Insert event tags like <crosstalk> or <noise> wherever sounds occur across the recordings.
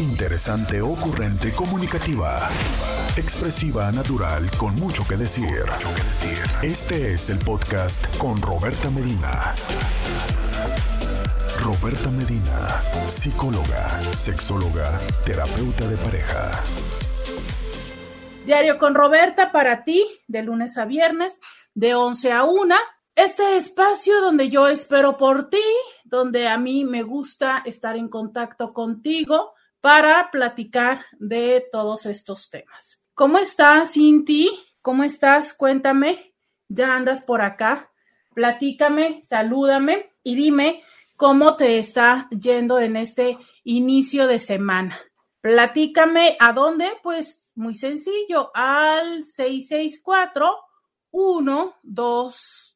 Interesante, ocurrente, comunicativa. Expresiva, natural, con mucho que decir. Este es el podcast con Roberta Medina. Roberta Medina, psicóloga, sexóloga, terapeuta de pareja. Diario con Roberta para ti, de lunes a viernes, de 11 a 1. Este espacio donde yo espero por ti, donde a mí me gusta estar en contacto contigo para platicar de todos estos temas. ¿Cómo estás, Cinti? ¿Cómo estás? Cuéntame. ¿Ya andas por acá? Platícame, salúdame y dime cómo te está yendo en este inicio de semana. Platícame a dónde, pues muy sencillo, al 664 1 2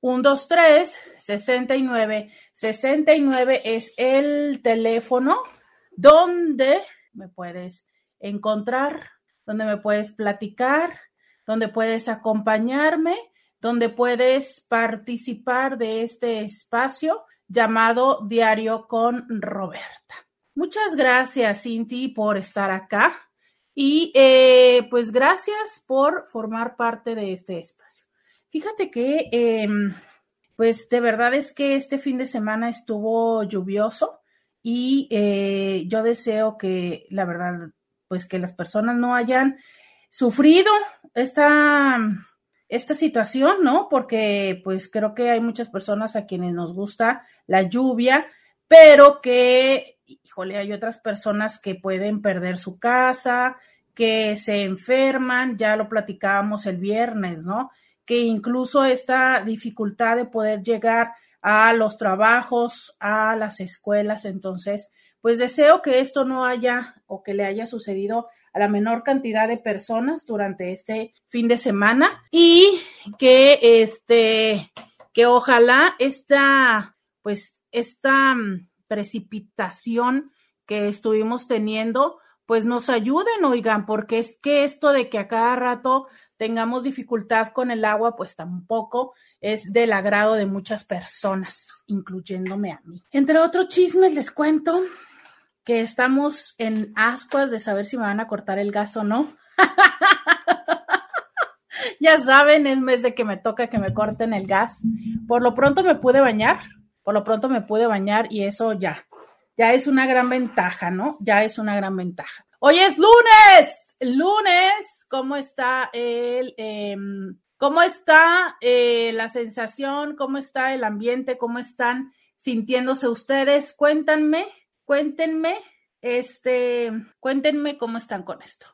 3 69 69. 1 2 3 69 69 es el teléfono donde me puedes encontrar, donde me puedes platicar, donde puedes acompañarme donde puedes participar de este espacio llamado Diario con Roberta. Muchas gracias, Cinti, por estar acá y eh, pues gracias por formar parte de este espacio. Fíjate que, em, pues de verdad es que este fin de semana estuvo lluvioso y eh, yo deseo que, la verdad, pues que las personas no hayan sufrido esta esta situación, ¿no? Porque pues creo que hay muchas personas a quienes nos gusta la lluvia, pero que, híjole, hay otras personas que pueden perder su casa, que se enferman, ya lo platicábamos el viernes, ¿no? Que incluso esta dificultad de poder llegar a los trabajos, a las escuelas, entonces, pues deseo que esto no haya o que le haya sucedido a la menor cantidad de personas durante este fin de semana y que este que ojalá esta pues esta mm, precipitación que estuvimos teniendo pues nos ayuden, oigan, porque es que esto de que a cada rato tengamos dificultad con el agua, pues tampoco es del agrado de muchas personas, incluyéndome a mí. Entre otros chismes les cuento que estamos en ascuas de saber si me van a cortar el gas o no. <laughs> ya saben, es mes de que me toca que me corten el gas. Por lo pronto me pude bañar, por lo pronto me pude bañar y eso ya, ya es una gran ventaja, ¿no? Ya es una gran ventaja. Hoy es lunes, lunes, ¿cómo está el, em, cómo está eh, la sensación, cómo está el ambiente, cómo están sintiéndose ustedes? Cuéntanme, cuéntenme, este, cuéntenme cómo están con esto.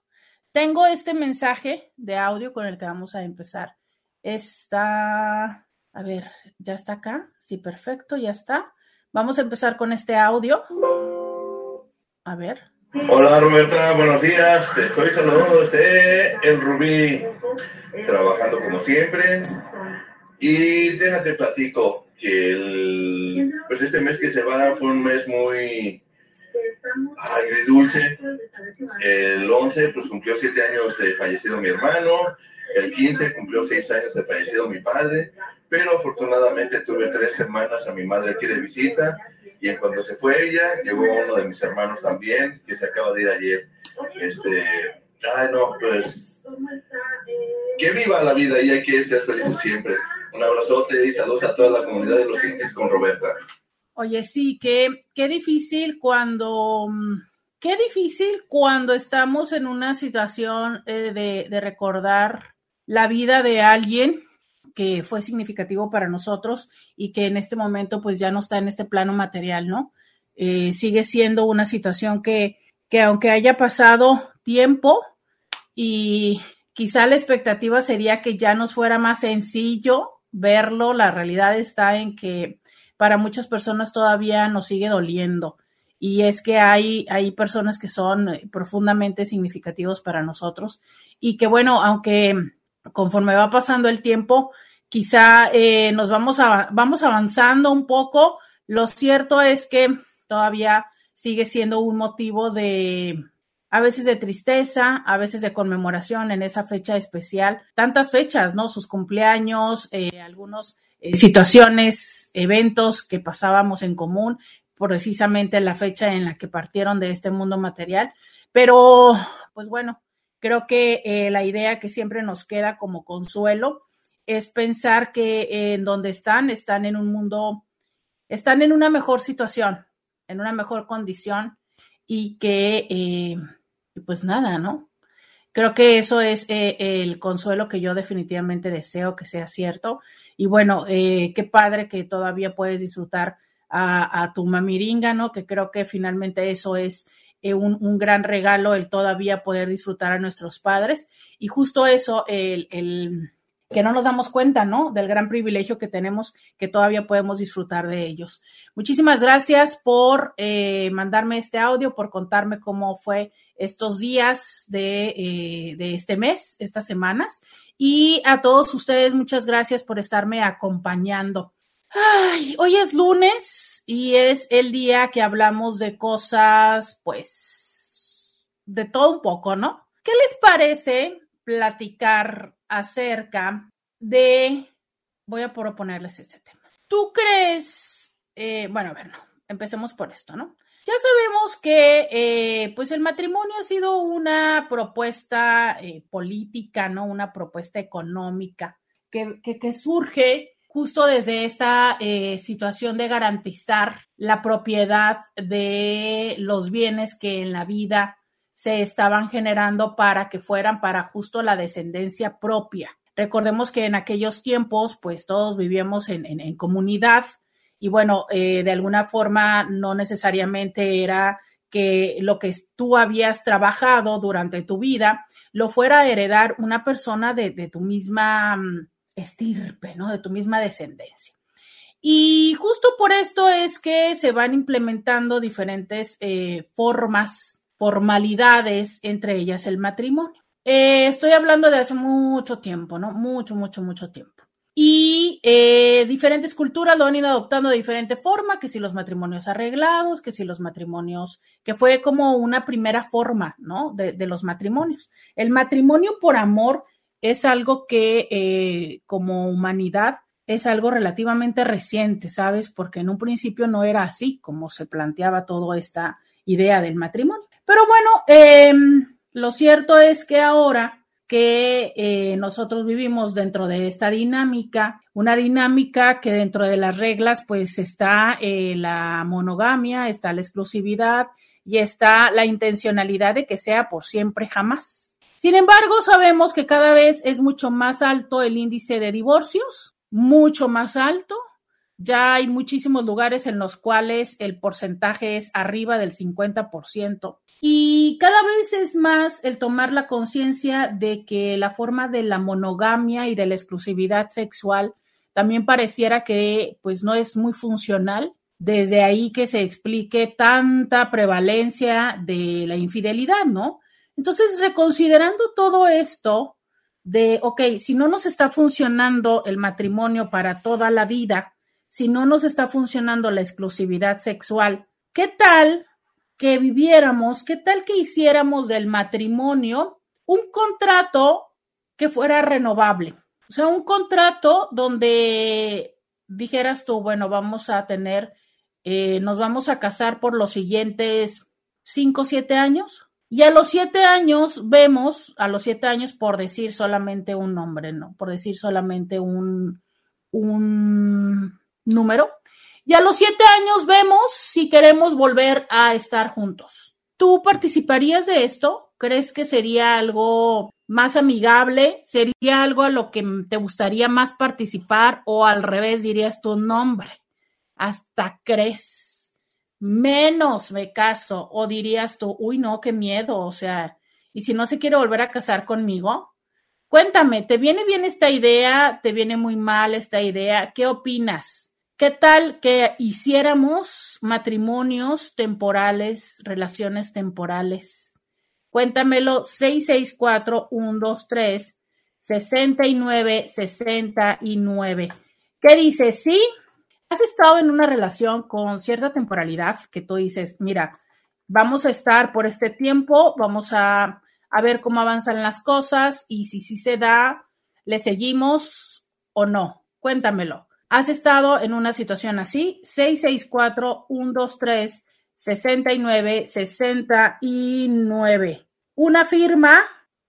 Tengo este mensaje de audio con el que vamos a empezar. Está, a ver, ¿ya está acá? Sí, perfecto, ya está. Vamos a empezar con este audio. A ver. Hola Roberta, buenos días. Te estoy saludando desde el Rubí, trabajando como siempre. Y déjate platico que el, pues este mes que se va fue un mes muy agridulce. El 11 pues cumplió 7 años de fallecido mi hermano, el 15 cumplió 6 años de fallecido mi padre, pero afortunadamente tuve tres hermanas a mi madre aquí de visita y en cuanto se fue ella, llegó uno de mis hermanos también, que se acaba de ir ayer. Este, ay no, pues que viva la vida y hay que ser felices siempre. Un abrazote y saludos a toda la comunidad de los indios con Roberta. Oye, sí, qué, qué difícil cuando, qué difícil cuando estamos en una situación eh, de, de recordar la vida de alguien que fue significativo para nosotros y que en este momento pues ya no está en este plano material, ¿no? Eh, sigue siendo una situación que, que aunque haya pasado tiempo y quizá la expectativa sería que ya nos fuera más sencillo verlo, la realidad está en que para muchas personas todavía nos sigue doliendo. Y es que hay, hay personas que son profundamente significativos para nosotros y que bueno, aunque conforme va pasando el tiempo, quizá eh, nos vamos, vamos avanzando un poco. Lo cierto es que todavía sigue siendo un motivo de, a veces de tristeza, a veces de conmemoración en esa fecha especial. Tantas fechas, ¿no? Sus cumpleaños, eh, algunos eh, situaciones, eventos que pasábamos en común, precisamente la fecha en la que partieron de este mundo material. Pero, pues bueno, creo que eh, la idea que siempre nos queda como consuelo es pensar que en donde están, están en un mundo, están en una mejor situación, en una mejor condición y que, eh, pues nada, ¿no? Creo que eso es eh, el consuelo que yo definitivamente deseo que sea cierto. Y bueno, eh, qué padre que todavía puedes disfrutar a, tu mamiringa, ¿no? Que creo que finalmente eso es eh, un, un, gran regalo, el todavía poder disfrutar a nuestros padres. Y justo eso, el, el que no nos damos cuenta, ¿no? Del gran privilegio que tenemos, que todavía podemos disfrutar de ellos. Muchísimas gracias por eh, mandarme este audio, por contarme cómo fue estos días de, eh, de, este mes, estas semanas. Y a todos ustedes, muchas gracias por estarme acompañando. Ay, hoy es lunes y es el día que hablamos de cosas, pues, de todo un poco, ¿no? ¿Qué les parece platicar acerca de, voy a proponerles este tema. ¿Tú crees, eh, bueno, a ver, no, empecemos por esto, ¿no? Ya sabemos que eh, pues el matrimonio ha sido una propuesta eh, política, ¿no? Una propuesta económica que, que, que surge justo desde esta eh, situación de garantizar la propiedad de los bienes que en la vida se estaban generando para que fueran para justo la descendencia propia. Recordemos que en aquellos tiempos, pues todos vivíamos en, en, comunidad y bueno, eh, de alguna forma no necesariamente era que lo que tú habías trabajado durante tu vida lo fuera a heredar una persona de, de tu misma mm, estirpe, ¿no? De tu misma descendencia. Y justo por esto es que se van implementando diferentes eh, formas formalidades, entre ellas el matrimonio. Eh, estoy hablando de hace mucho tiempo, ¿no? Mucho, mucho, mucho tiempo. Y eh, diferentes culturas lo han ido adoptando de diferente forma, que si los matrimonios arreglados, que si los matrimonios, que fue como una primera forma, ¿no? De, de los matrimonios. El matrimonio por amor es algo que eh, como humanidad es algo relativamente reciente, ¿sabes? Porque en un principio no era así como se planteaba toda esta idea del matrimonio. Pero bueno, eh, lo cierto es que ahora que eh, nosotros vivimos dentro de esta dinámica, una dinámica que dentro de las reglas pues está eh, la monogamia, está la exclusividad y está la intencionalidad de que sea por siempre jamás. Sin embargo, sabemos que cada vez es mucho más alto el índice de divorcios, mucho más alto. Ya hay muchísimos lugares en los cuales el porcentaje es arriba del 50%. Y cada vez es más el tomar la conciencia de que la forma de la monogamia y de la exclusividad sexual también pareciera que pues no es muy funcional. Desde ahí que se explique tanta prevalencia de la infidelidad, ¿no? Entonces, reconsiderando todo esto de, ok, si no nos está funcionando el matrimonio para toda la vida, si no nos está funcionando la exclusividad sexual, ¿qué tal que viviéramos, qué tal que hiciéramos del matrimonio un contrato que fuera renovable? O sea, un contrato donde dijeras tú, bueno, vamos a tener, eh, nos vamos a casar por los siguientes cinco, siete años. Y a los siete años vemos, a los siete años por decir solamente un nombre, ¿no? Por decir solamente un, un número, y a los siete años vemos si queremos volver a estar juntos. ¿Tú participarías de esto? ¿Crees que sería algo más amigable? ¿Sería algo a lo que te gustaría más participar? ¿O al revés dirías tu nombre? Hasta crees. Menos me caso. ¿O dirías tú, uy, no, qué miedo? O sea, ¿y si no se quiere volver a casar conmigo? Cuéntame, ¿te viene bien esta idea? ¿Te viene muy mal esta idea? ¿Qué opinas? ¿Qué tal que hiciéramos matrimonios temporales, relaciones temporales? Cuéntamelo 664-123-6969. ¿Qué dices? ¿Sí? ¿Has estado en una relación con cierta temporalidad que tú dices, mira, vamos a estar por este tiempo, vamos a, a ver cómo avanzan las cosas y si sí se da, le seguimos o no? Cuéntamelo has estado en una situación así, 664-123-69-69. Una firma,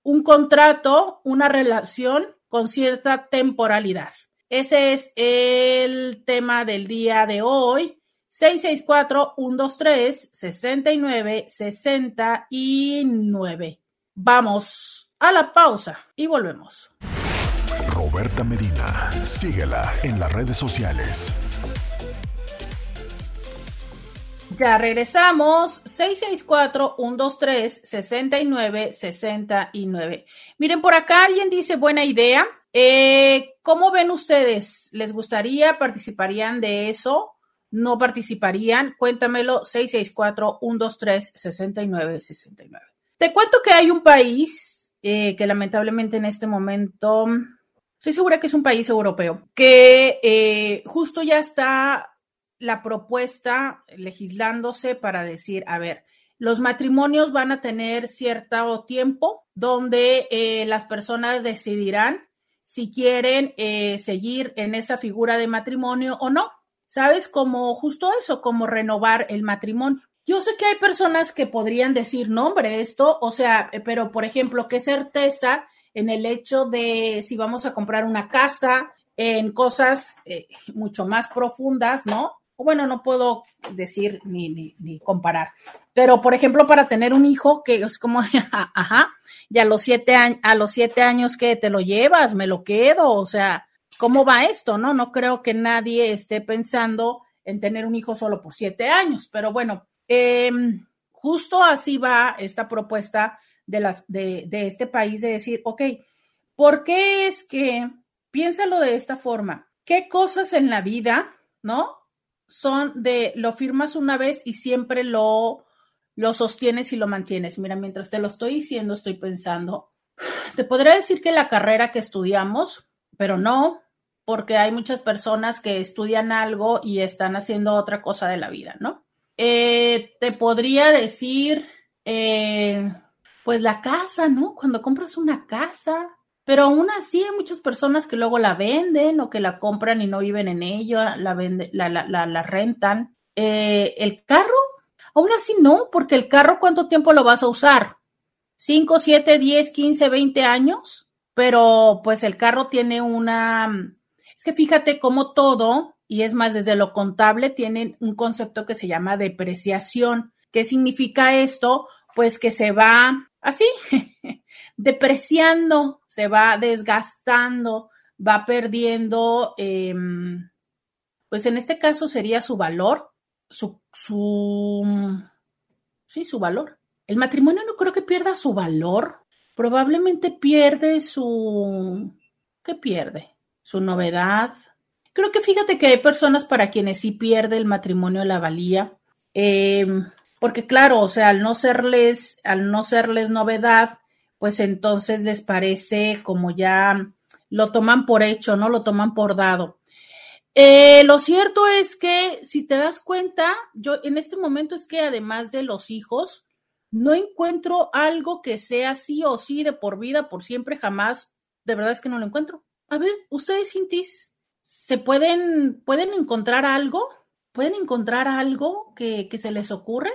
un contrato, una relación con cierta temporalidad. Ese es el tema del día de hoy. 664-123-69-69. Vamos a la pausa y volvemos. Roberta Medina, síguela en las redes sociales. Ya regresamos, 664-123-69-69. Miren, por acá alguien dice, buena idea. Eh, ¿Cómo ven ustedes? ¿Les gustaría? ¿Participarían de eso? no participarían, cuéntamelo 664-123-6969. Te cuento que hay un país eh, que lamentablemente en este momento, estoy segura que es un país europeo, que eh, justo ya está la propuesta legislándose para decir, a ver, los matrimonios van a tener cierto tiempo donde eh, las personas decidirán si quieren seguir en esa figura de matrimonio o no. ¿sabes? Como justo eso, como renovar el matrimonio. Yo sé que hay personas que podrían decir, no, esto, o sea, eh, pero por ejemplo, qué certeza en el hecho de si vamos a comprar una casa, en cosas eh, mucho más profundas, ¿no? Bueno, no puedo decir ni, ni, comparar, pero por ejemplo, para tener un hijo que es como, <laughs> ajá, y a los siete años, a los siete años que te lo llevas, me lo quedo, o sea, ¿cómo va esto? No, no creo que nadie esté pensando en tener un hijo solo por siete años, pero bueno, em, justo así va esta propuesta de, las, de, de este país de decir, ok, ¿por qué es que, piénsalo de esta forma, qué cosas en la vida, ¿no? Son de, lo firmas una vez y siempre lo, lo sostienes y lo mantienes. Mira, mientras te lo estoy diciendo, estoy pensando, <sighs> te podría decir que la carrera que estudiamos, pero no, porque hay muchas personas que estudian algo y están haciendo otra cosa de la vida, ¿no? Eh, te podría decir, eh, pues la casa, ¿no? Cuando compras una casa, pero aún así hay muchas personas que luego la venden o que la compran y no viven en ella, la, vende, la, rentan. Eh, el carro, aún así no, porque el carro, ¿cuánto tiempo lo vas a usar? ¿5, 7, 10, 15, 20 años? Pero pues el carro tiene una es que fíjate cómo todo, y es más, desde lo contable, tienen un concepto que se llama depreciación. ¿Qué significa esto? Pues que se va así, <laughs> depreciando, se va desgastando, va perdiendo, em, pues en este caso sería su valor, su, su, sí, su valor. El matrimonio no creo que pierda su valor, probablemente pierde su, ¿qué pierde? su novedad. Creo que fíjate que hay personas para quienes sí pierde el matrimonio la valía, em, porque claro, o sea, al no serles, al no serles novedad, pues entonces les parece como ya lo toman por hecho, ¿no? Lo toman por dado. Eh, lo cierto es que si te das cuenta, yo en este momento es que además de los hijos, no encuentro algo que sea sí o sí de por vida, por siempre, jamás. De verdad es que no lo encuentro. A ver, ustedes, Cintis, ¿se pueden, pueden encontrar algo? ¿Pueden encontrar algo que, se les ocurre?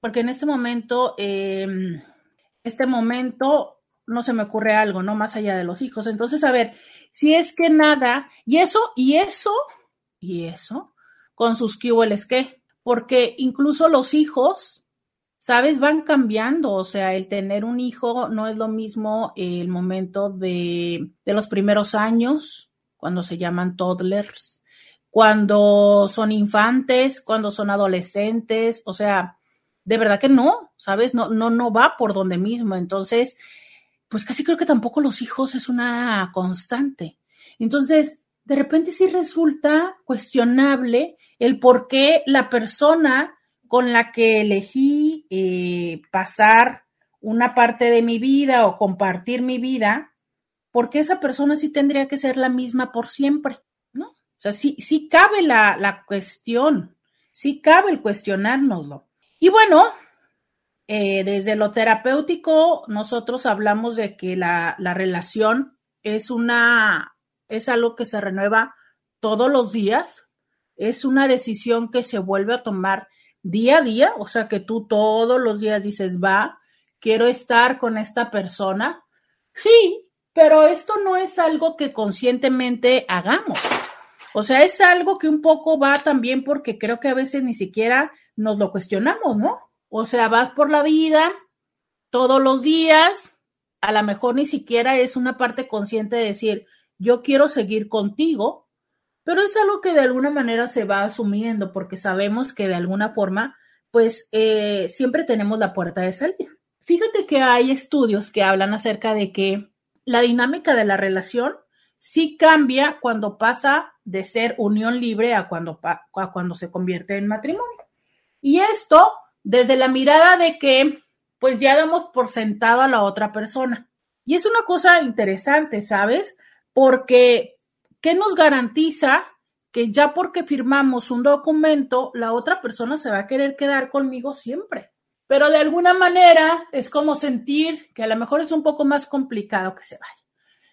Porque en este momento, em, este momento no se me ocurre algo, ¿no? Más allá de los hijos. Entonces, a ver, si es que nada, y eso, y eso, y eso, con sus es que, porque incluso los hijos sabes, van cambiando, o sea, el tener un hijo no es lo mismo el momento de, los primeros años, cuando se llaman toddlers, cuando son infantes, cuando son adolescentes, o sea, de verdad que no, ¿sabes? No, no, no va por donde mismo. Entonces, pues casi creo que tampoco los hijos es una constante. Entonces, de repente sí resulta cuestionable el por qué la persona con la que elegí eh, pasar una parte de mi vida o compartir mi vida, porque esa persona sí tendría que ser la misma por siempre, ¿no? O sea, sí, sí cabe la, la cuestión, sí cabe el cuestionárnoslo. Y bueno, eh, desde lo terapéutico, nosotros hablamos de que la, la relación es una, es algo que se renueva todos los días, es una decisión que se vuelve a tomar día a día, o sea que tú todos los días dices, va, quiero estar con esta persona. Sí, pero esto no es algo que conscientemente hagamos. O sea, es algo que un poco va también porque creo que a veces ni siquiera nos lo cuestionamos, ¿no? O sea, vas por la vida todos los días, a lo mejor ni siquiera es una parte consciente de decir, yo quiero seguir contigo, pero es algo que de alguna manera se va asumiendo porque sabemos que de alguna forma, pues eh, siempre tenemos la puerta de salida. Fíjate que hay estudios que hablan acerca de que la dinámica de la relación sí cambia cuando pasa de ser unión libre a cuando, a cuando se convierte en matrimonio. Y esto desde la mirada de que pues ya damos por sentado a la otra persona. Y es una cosa interesante, ¿sabes? Porque, ¿qué nos garantiza que ya porque firmamos un documento, la otra persona se va a querer quedar conmigo siempre? Pero de alguna manera es como sentir que a lo mejor es un poco más complicado que se vaya.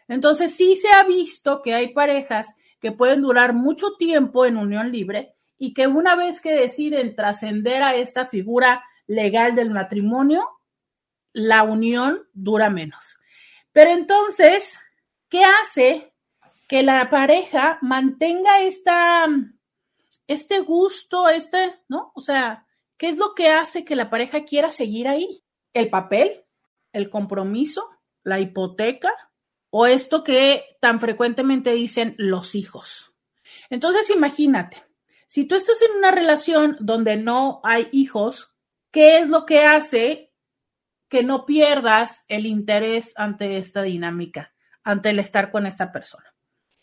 Entonces sí se ha visto que hay parejas que pueden durar mucho tiempo en unión libre y que una vez que deciden trascender a esta figura legal del matrimonio, la unión dura menos. Pero entonces, ¿qué hace que la pareja mantenga esta, este gusto, este, ¿no? O sea, ¿qué es lo que hace que la pareja quiera seguir ahí? ¿El papel? ¿El compromiso? ¿La hipoteca? ¿O esto que tan frecuentemente dicen los hijos? Entonces, imagínate, si tú estás en una relación donde no hay hijos, ¿qué es lo que hace que no pierdas el interés ante esta dinámica, ante el estar con esta persona?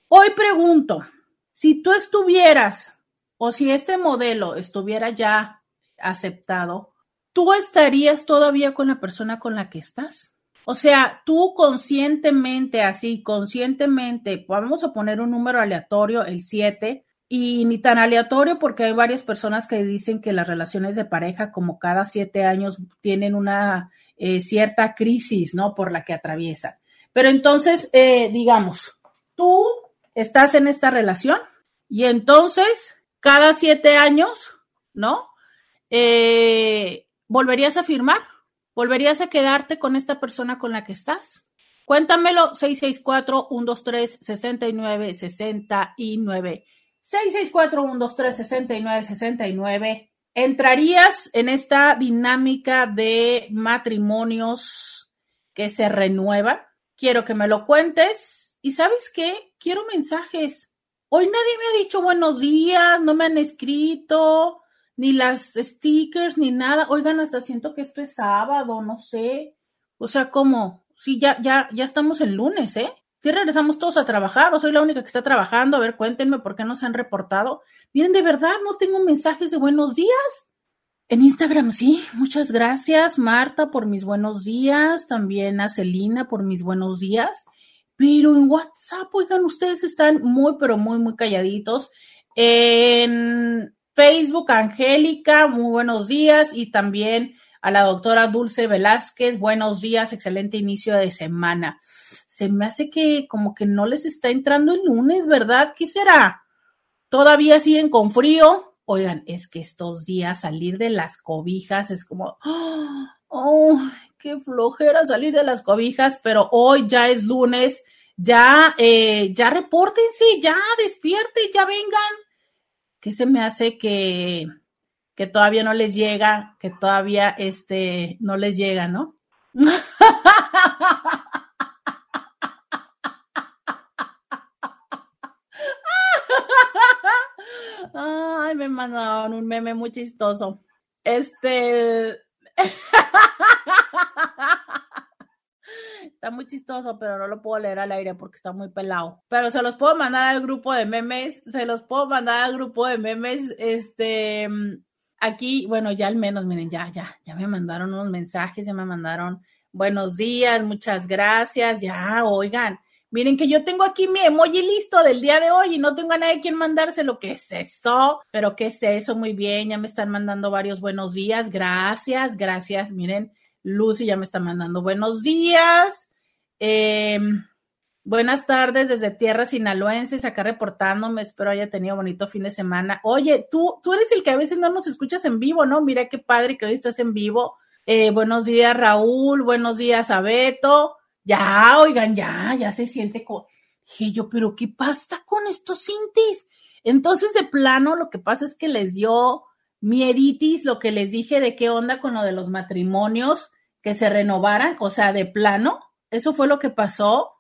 Hoy pregunto, si tú estuvieras o si este modelo estuviera ya aceptado, ¿tú estarías todavía con la persona con la que estás? O sea, tú conscientemente, así, conscientemente, vamos a poner un número aleatorio, el 7, y ni tan aleatorio porque hay varias personas que dicen que las relaciones de pareja como cada siete años tienen una eh, cierta crisis, ¿no? Por la que atraviesan. Pero entonces, eh, digamos, tú estás en esta relación y entonces cada siete años, ¿no? Eh, ¿Volverías a firmar? ¿Volverías a quedarte con esta persona con la que estás? Cuéntamelo, 664-123-6969. 664-123-6969. ¿Entrarías en esta dinámica de matrimonios que se renuevan? Quiero que me lo cuentes. ¿Y sabes qué? Quiero mensajes. Hoy nadie me ha dicho buenos días, no me han escrito, ni las stickers, ni nada. Oigan, hasta siento que esto es sábado, no sé. O sea, como, sí, ya, ya, ya estamos en lunes, ¿eh? Si regresamos todos a trabajar o soy la única que está trabajando, a ver, cuéntenme por qué no se han reportado. Miren, de verdad, no tengo mensajes de buenos días. En Instagram sí, muchas gracias Marta por mis buenos días, también a Celina por mis buenos días, pero en WhatsApp, oigan, ustedes están muy, pero muy, muy calladitos. En Facebook, Angélica, muy buenos días y también a la doctora Dulce Velázquez, buenos días, excelente inicio de semana se me hace que como que no les está entrando el lunes, ¿verdad? ¿Qué será? ¿Todavía siguen con frío? Oigan, es que estos días salir de las cobijas es como, oh, qué flojera salir de las cobijas, pero hoy ya es lunes, ya, eh, ya repórtense, ya despierten, ya vengan. ¿Qué se me hace que, que todavía no les llega, que todavía este, no les llega, ¿no? <laughs> Ay, me mandaron un meme muy chistoso. Este. <laughs> Está muy chistoso, pero no lo puedo leer al aire porque está muy pelado. Pero se los puedo mandar al grupo de memes. Se los puedo mandar al grupo de memes. Este. Aquí, bueno, ya al menos, miren, ya, ya, ya me mandaron unos mensajes, ya me mandaron buenos días, muchas gracias, ya, oigan, Miren que yo tengo aquí mi emoji listo del día de hoy y no tengo a nadie quien mandárselo. ¿Qué es eso? Pero ¿qué es eso? Muy bien, ya me están mandando varios buenos días. Gracias, gracias. Miren, Lucy ya me está mandando buenos días. Em, Buenas tardes desde tierra sinaloenses, acá reportándome, espero haya tenido bonito fin de semana. Oye, tú, tú eres el que a veces no nos escuchas en vivo, ¿no? Mira qué padre que hoy estás en vivo. Eh, buenos días, Raúl, buenos días, Abeto. Ya, oigan, ya, ya se siente como... Dije yo, pero ¿qué pasa con estos cintis? Entonces, de plano, lo que pasa es que les dio mieditis lo que les dije de qué onda con lo de los matrimonios que se renovaran, o sea, de plano, eso fue lo que pasó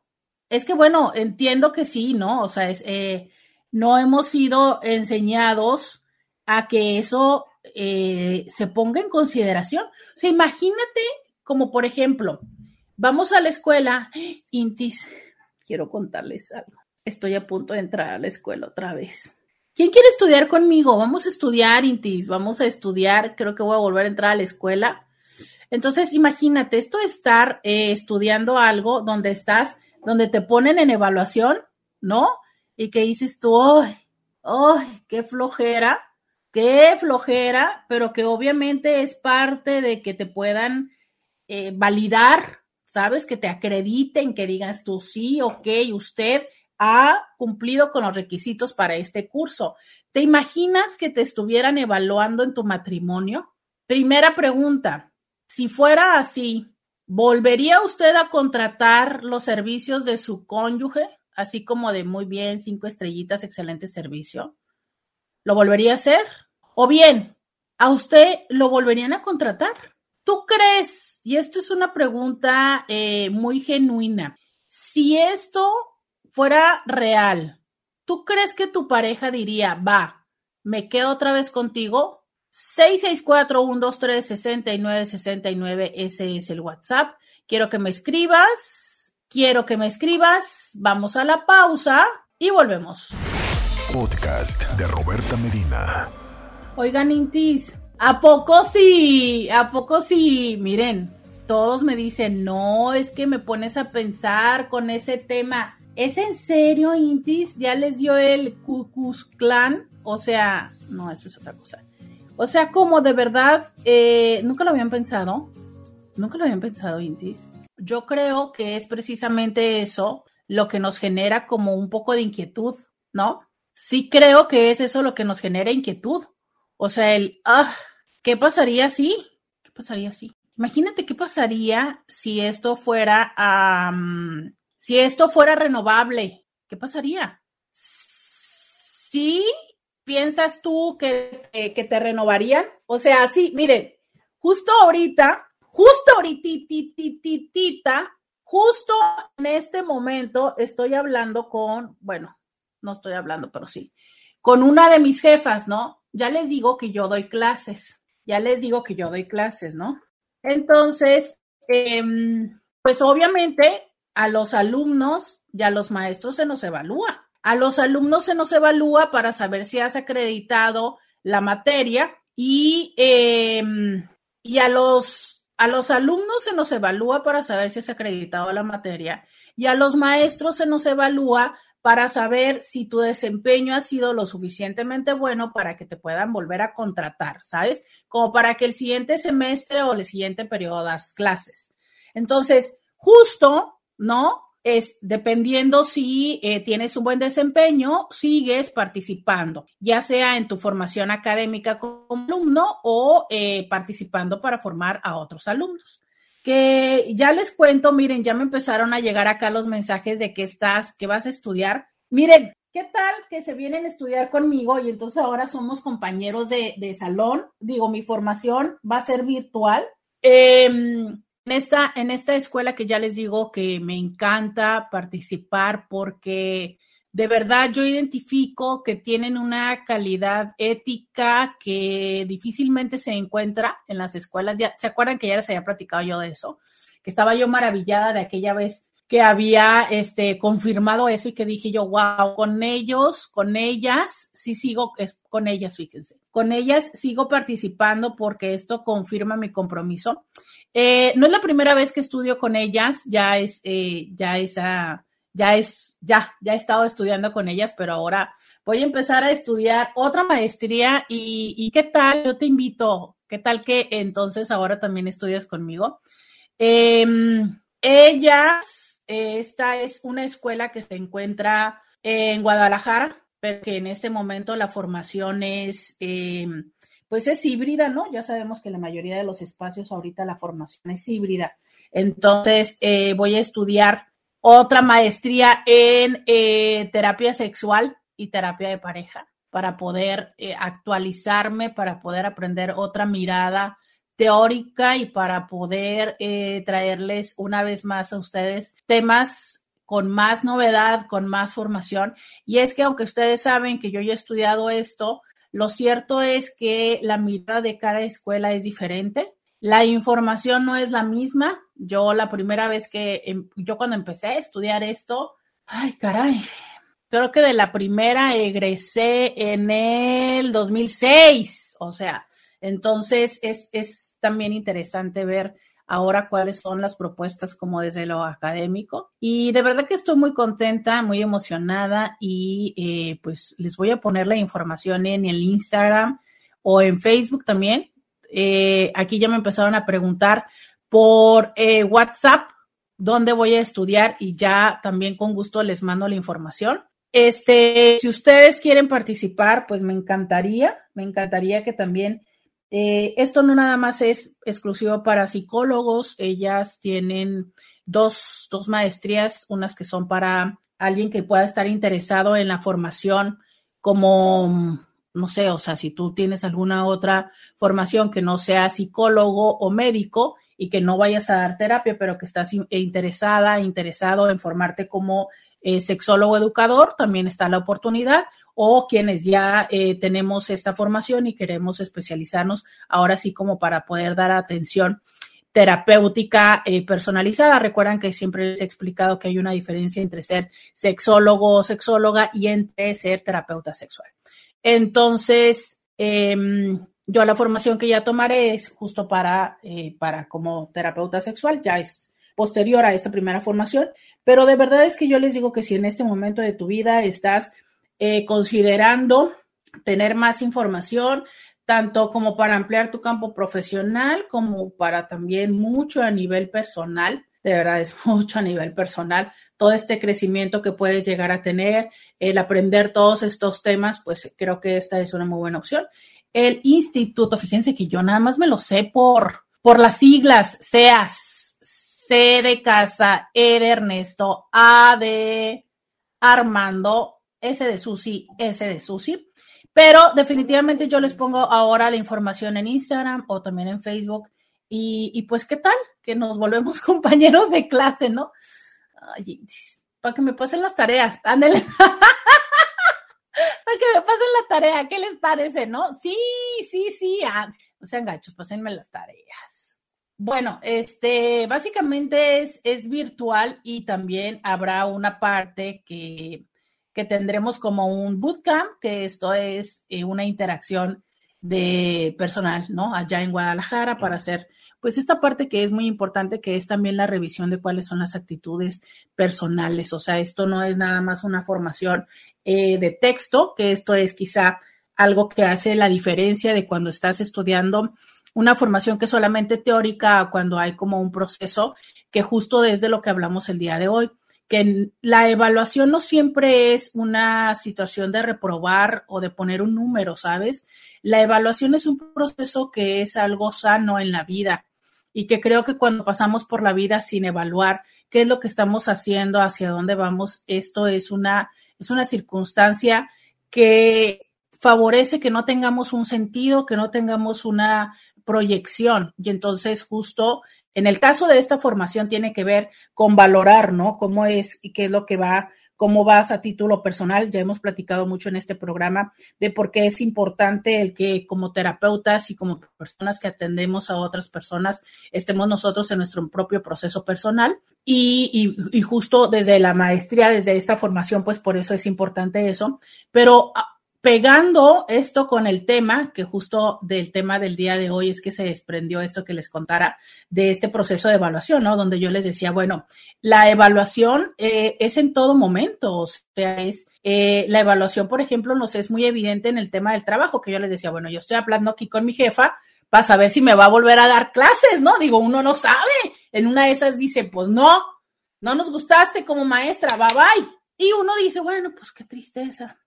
es que, bueno, entiendo que sí, ¿no? O sea, es, eh, no hemos sido enseñados a que eso eh, se ponga en consideración. O sea, imagínate como, por ejemplo, vamos a la escuela, Intis, quiero contarles algo. Estoy a punto de entrar a la escuela otra vez. ¿Quién quiere estudiar conmigo? Vamos a estudiar, Intis, vamos a estudiar. Creo que voy a volver a entrar a la escuela. Entonces, imagínate, esto de estar eh, estudiando algo donde estás donde te ponen en evaluación, ¿no? Y que dices tú, ¡ay, ay, qué flojera! Qué flojera, pero que obviamente es parte de que te puedan eh, validar, ¿sabes? Que te acrediten, que digas tú, sí, ok, usted ha cumplido con los requisitos para este curso. ¿Te imaginas que te estuvieran evaluando en tu matrimonio? Primera pregunta, si fuera así, ¿Volvería usted a contratar los servicios de su cónyuge, así como de muy bien, cinco estrellitas, excelente servicio? ¿Lo volvería a hacer? O bien, ¿a usted lo volverían a contratar? ¿Tú crees, y esto es una pregunta eh, muy genuina, si esto fuera real, ¿tú crees que tu pareja diría, va, me quedo otra vez contigo? 664-123-6969, ese es el WhatsApp. Quiero que me escribas, quiero que me escribas, vamos a la pausa y volvemos. Podcast de Roberta Medina. Oigan, Intis, ¿a poco sí? ¿A poco sí? Miren, todos me dicen, no, es que me pones a pensar con ese tema. ¿Es en serio, Intis? ¿Ya les dio el Cucus Clan? O sea, no, eso es otra cosa. O sea, como de verdad, eh, nunca lo habían pensado. Nunca lo habían pensado, Intis. Yo creo que es precisamente eso lo que nos genera como un poco de inquietud, ¿no? Sí creo que es eso lo que nos genera inquietud. O sea, el, ah, ¿qué pasaría si? ¿Qué pasaría si? Imagínate qué pasaría si esto fuera, si esto fuera renovable. ¿Qué pasaría? Sí, piensas tú que, que te renovarían? O sea, sí, miren, justo ahorita, justo ahorita, justo en este momento estoy hablando con, bueno, no estoy hablando, pero sí, con una de mis jefas, ¿no? Ya les digo que yo doy clases, ya les digo que yo doy clases, ¿no? Entonces, em, pues obviamente a los alumnos y a los maestros se nos evalúa. A los alumnos se nos evalúa para saber si has acreditado la materia y, em, y a, los, a los alumnos se nos evalúa para saber si has acreditado la materia y a los maestros se nos evalúa para saber si tu desempeño ha sido lo suficientemente bueno para que te puedan volver a contratar, ¿sabes? Como para que el siguiente semestre o el siguiente periodo das clases. Entonces, justo, ¿no? es dependiendo si eh, tienes un buen desempeño, sigues participando, ya sea en tu formación académica como alumno o eh, participando para formar a otros alumnos. Que ya les cuento, miren, ya me empezaron a llegar acá los mensajes de que estás, que vas a estudiar. Miren, ¿qué tal que se vienen a estudiar conmigo y entonces ahora somos compañeros de, salón? Digo, mi formación va a ser virtual. Eh, en esta, en esta escuela que ya les digo que me encanta participar porque de verdad yo identifico que tienen una calidad ética que difícilmente se encuentra en las escuelas. Ya, ¿Se acuerdan que ya les había platicado yo de eso? Que estaba yo maravillada de aquella vez que había este, confirmado eso y que dije yo, wow, con ellos, con ellas, sí sigo, es, con ellas, fíjense, con ellas sigo participando porque esto confirma mi compromiso eh, no es la primera vez que estudio con ellas, ya es, eh, ya es, ya es, ya, ya he estado estudiando con ellas, pero ahora voy a empezar a estudiar otra maestría y, ¿qué tal? Yo te invito, ¿qué tal que entonces ahora también estudias conmigo? Em, ellas esta es una escuela que se encuentra en Guadalajara, pero que en este momento la formación es, eh, pues es híbrida, ¿no? Ya sabemos que la mayoría de los espacios ahorita la formación es híbrida. Entonces, eh, voy a estudiar otra maestría en eh, terapia sexual y terapia de pareja para poder actualizarme, para poder aprender otra mirada teórica y para poder traerles una vez más a ustedes temas con más novedad, con más formación. Y es que aunque ustedes saben que yo ya he estudiado esto, lo cierto es que la mirada de cada escuela es diferente. La información no es la misma. Yo la primera vez que, em, yo cuando empecé a estudiar esto, ay, caray, creo que de la primera egresé en el 2006. O sea, entonces es, es también interesante ver ahora cuáles son las propuestas como desde lo académico. Y de verdad que estoy muy contenta, muy emocionada y eh, pues les voy a poner la información en el Instagram o en Facebook también. Eh, aquí ya me empezaron a preguntar por eh, WhatsApp dónde voy a estudiar y ya también con gusto les mando la información. Este, si ustedes quieren participar, pues me encantaría, me encantaría que también eh, esto no nada más es exclusivo para psicólogos, ellas tienen dos, dos maestrías, unas que son para alguien que pueda estar interesado en la formación como, no sé, o sea, si tú tienes alguna otra formación que no sea psicólogo o médico y que no vayas a dar terapia, pero que estás interesada, interesado en formarte como eh, sexólogo educador, también está la oportunidad o quienes ya eh, tenemos esta formación y queremos especializarnos ahora sí como para poder dar atención terapéutica eh, personalizada. Recuerdan que siempre les he explicado que hay una diferencia entre ser sexólogo o sexóloga y entre ser terapeuta sexual. Entonces, em, yo la formación que ya tomaré es justo para, eh, para como terapeuta sexual, ya es posterior a esta primera formación, pero de verdad es que yo les digo que si en este momento de tu vida estás eh, considerando tener más información, tanto como para ampliar tu campo profesional, como para también mucho a nivel personal. De verdad, es <laughs> mucho a nivel personal. Todo este crecimiento que puedes llegar a tener, el aprender todos estos temas, pues creo que esta es una muy buena opción. El instituto, fíjense que yo nada más me lo sé por, por las siglas, SEAS, C de casa, E de Ernesto, A de Armando, S de Susi, S de Susi. Pero definitivamente yo les pongo ahora la información en Instagram o también en Facebook. Y, pues, ¿qué tal? Que nos volvemos <laughs> compañeros de clase, ¿no? para que me pasen las tareas. Ándale. <laughs> para que me pasen la tarea. ¿Qué les parece, no? Sí, sí, sí. Ah, no sean gachos, pásenme las tareas. Bueno, este, básicamente es, es virtual y también habrá una parte que que tendremos como un bootcamp, que esto es eh, una interacción de personal, ¿no? Allá en Guadalajara para hacer, pues esta parte que es muy importante, que es también la revisión de cuáles son las actitudes personales. O sea, esto no es nada más una formación eh, de texto, que esto es quizá algo que hace la diferencia de cuando estás estudiando una formación que es solamente teórica, cuando hay como un proceso que justo desde lo que hablamos el día de hoy que la evaluación no siempre es una situación de reprobar o de poner un número, ¿sabes? La evaluación es un proceso que es algo sano en la vida y que creo que cuando pasamos por la vida sin evaluar qué es lo que estamos haciendo, hacia dónde vamos, esto es una, es una circunstancia que favorece que no tengamos un sentido, que no tengamos una proyección. Y entonces justo en el caso de esta formación tiene que ver con valorar, ¿no? Cómo es y qué es lo que va, cómo vas a título personal. Ya hemos platicado mucho en este programa de por qué es importante el que como terapeutas y como personas que atendemos a otras personas estemos nosotros en nuestro propio proceso personal. Y, justo desde la maestría, desde esta formación, pues por eso es importante eso. Pero pegando esto con el tema, que justo del tema del día de hoy es que se desprendió esto que les contara de este proceso de evaluación, ¿no? Donde yo les decía, bueno, la evaluación eh, es en todo momento, o sea, es eh, la evaluación, por ejemplo, nos es muy evidente en el tema del trabajo, que yo les decía, bueno, yo estoy hablando aquí con mi jefa para saber si me va a volver a dar clases, ¿no? Digo, uno no sabe, en una de esas dice, pues no, no nos gustaste como maestra, bye bye. Y uno dice, bueno, pues qué tristeza.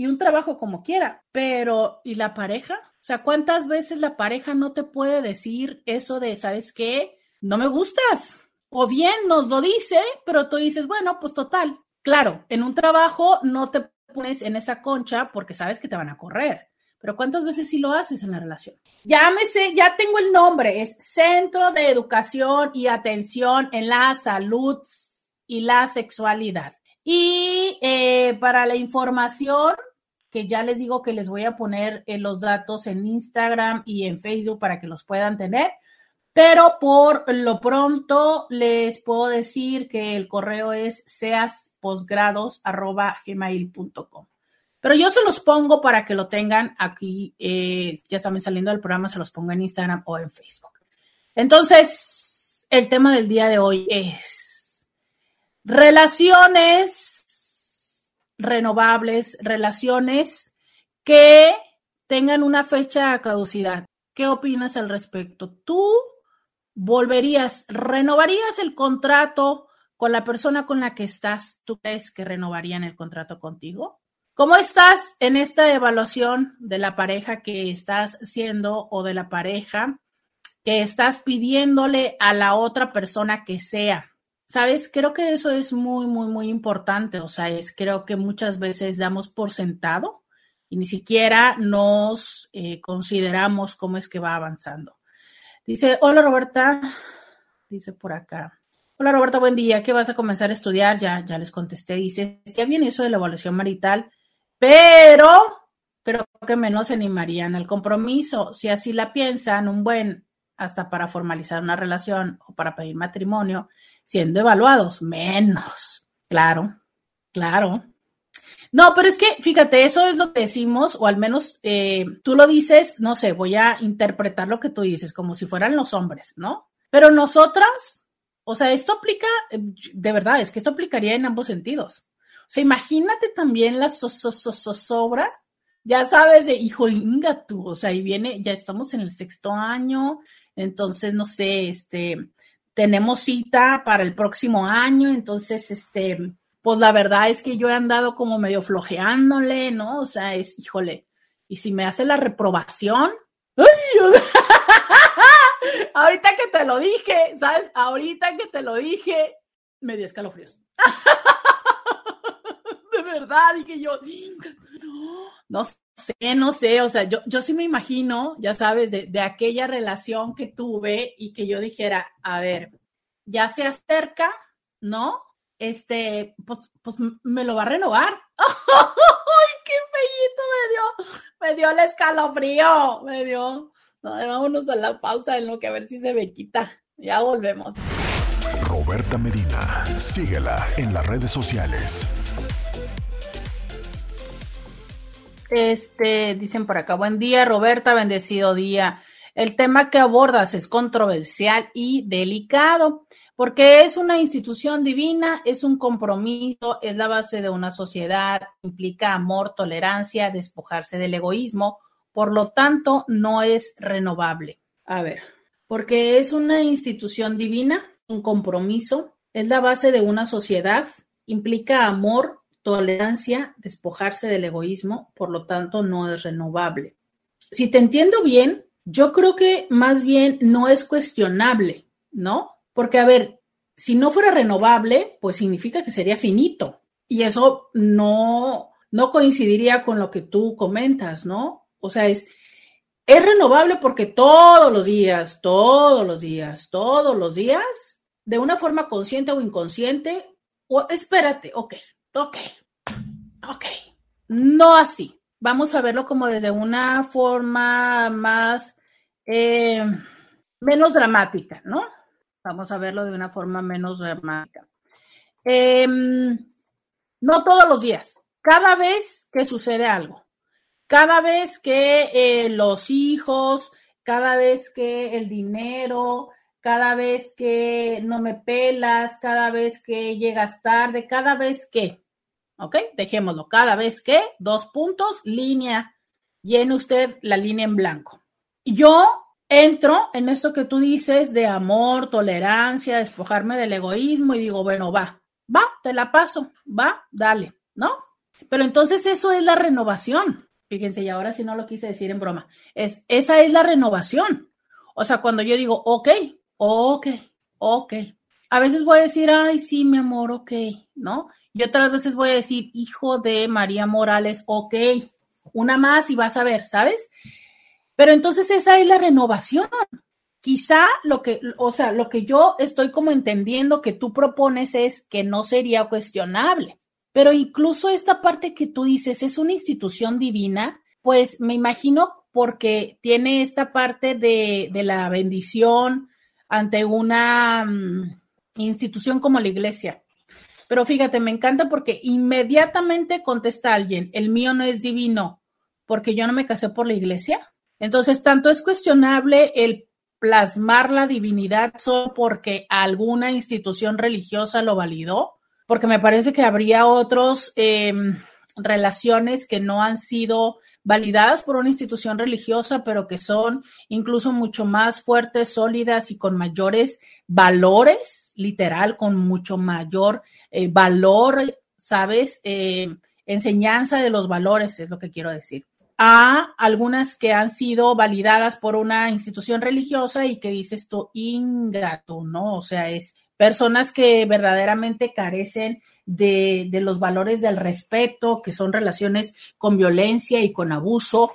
Y un trabajo como quiera, pero ¿y la pareja? O sea, ¿cuántas veces la pareja no te puede decir eso de, ¿sabes qué? No me gustas. O bien nos lo dice, pero tú dices, bueno, pues total. Claro, en un trabajo no te pones en esa concha porque sabes que te van a correr. Pero ¿cuántas veces sí lo haces en la relación? Llámese, ya tengo el nombre, es Centro de Educación y Atención en la Salud y la Sexualidad. Y eh, para la información, que ya les digo que les voy a poner eh, los datos en Instagram y en Facebook para que los puedan tener, pero por lo pronto les puedo decir que el correo es seasposgrados.gmail.com. Pero yo se los pongo para que lo tengan aquí, eh, ya saben, saliendo del programa, se los pongo en Instagram o en Facebook. Entonces, el tema del día de hoy es relaciones renovables, relaciones que tengan una fecha de caducidad. ¿Qué opinas al respecto? ¿Tú volverías, renovarías el contrato con la persona con la que estás? ¿Tú crees que renovarían el contrato contigo? ¿Cómo estás en esta evaluación de la pareja que estás siendo o de la pareja que estás pidiéndole a la otra persona que sea? Sabes, creo que eso es muy, muy, muy importante. O sea, es creo que muchas veces damos por sentado y ni siquiera nos eh, consideramos cómo es que va avanzando. Dice, hola Roberta, dice por acá. Hola Roberta, buen día. ¿Qué vas a comenzar a estudiar? Ya, ya les contesté. Dice, ya viene eso de la evaluación marital pero creo que menos animarían al compromiso. Si así la piensan, un buen hasta para formalizar una relación o para pedir matrimonio, siendo evaluados, menos. Claro, claro. No, pero es que, fíjate, eso es lo que decimos, o al menos eh, tú lo dices, no sé, voy a interpretar lo que tú dices, como si fueran los hombres, ¿no? Pero nosotras, o sea, esto aplica, eh, de verdad, es que esto aplicaría en ambos sentidos. O sea, imagínate también la zozobra, ya sabes, de hijo, inga tú, o sea, ahí viene, ya estamos en el sexto año, entonces, no sé, este, tenemos cita para el próximo año, entonces, este, pues la verdad es que yo he andado como medio flojeándole, ¿no? O sea, es, híjole, y si me hace la reprobación, ¡ay! <laughs> ahorita que te lo dije, ¿sabes? Ahorita que te lo dije, me dio escalofríos. <laughs> verdad, dije yo, no sé, no sé, o sea, yo, yo sí me imagino, ya sabes, de, aquella relación que tuve y que yo dijera, a ver, ya se acerca, ¿no? Este, pues, pues me lo va a renovar. <laughs> ¡Ay, qué bellito me dio! Me dio el escalofrío, me dio. No, vámonos a la pausa en lo que a ver si se me quita. Ya volvemos. Roberta Medina, síguela en las redes sociales. Este, dicen por acá, buen día, Roberta, bendecido día. El tema que abordas es controversial y delicado, porque es una institución divina, es un compromiso, es la base de una sociedad, implica amor, tolerancia, despojarse del egoísmo, por lo tanto, no es renovable. A ver, porque es una institución divina, un compromiso, es la base de una sociedad, implica amor, tolerancia, despojarse del egoísmo, por lo tanto no es renovable. Si te entiendo bien, yo creo que más bien no es cuestionable, ¿no? Porque, a ver, si no fuera renovable, pues significa que sería finito. Y eso no, no coincidiría con lo que tú comentas, ¿no? O sea, es, es renovable porque todos los días, todos los días, todos los días, de una forma consciente o inconsciente, o espérate, ok, Ok, ok, no así. Vamos a verlo como desde una forma más, eh, menos dramática, ¿no? Vamos a verlo de una forma menos dramática. Em, no todos los días, cada vez que sucede algo, cada vez que eh, los hijos, cada vez que el dinero, cada vez que no me pelas, cada vez que llegas tarde, cada vez que, ¿ok? Dejémoslo, cada vez que, dos puntos, línea, llene usted la línea en blanco. Yo entro en esto que tú dices de amor, tolerancia, despojarme del egoísmo y digo, bueno, va, va, te la paso, va, dale, ¿no? Pero entonces eso es la renovación. Fíjense, y ahora sí no lo quise decir en broma. Es, esa es la renovación. O sea, cuando yo digo, ok, ok, ok. A veces voy a decir, ay, sí, mi amor, ok, ¿no? Y otras veces voy a decir, hijo de María Morales, ok. Una más y vas a ver, ¿sabes? Pero entonces esa es la renovación. Quizá lo que, o sea, lo que yo estoy como entendiendo que tú propones es que no sería cuestionable. Pero incluso esta parte que tú dices es una institución divina, pues me imagino porque tiene esta parte de, la bendición ante una mm, institución como la iglesia. Pero fíjate, me encanta porque inmediatamente contesta alguien, el mío no es divino, porque yo no me casé por la iglesia. Entonces, tanto es cuestionable el plasmar la divinidad solo porque alguna institución religiosa lo validó, porque me parece que habría otras em, relaciones que no han sido validadas por una institución religiosa, pero que son incluso mucho más fuertes, sólidas y con mayores valores, literal, con mucho mayor eh, valor, ¿sabes? Eh, enseñanza de los valores, es lo que quiero decir a algunas que han sido validadas por una institución religiosa y que dices tú, ingato, ¿no? O sea, es personas que verdaderamente carecen de, de, los valores del respeto, que son relaciones con violencia y con abuso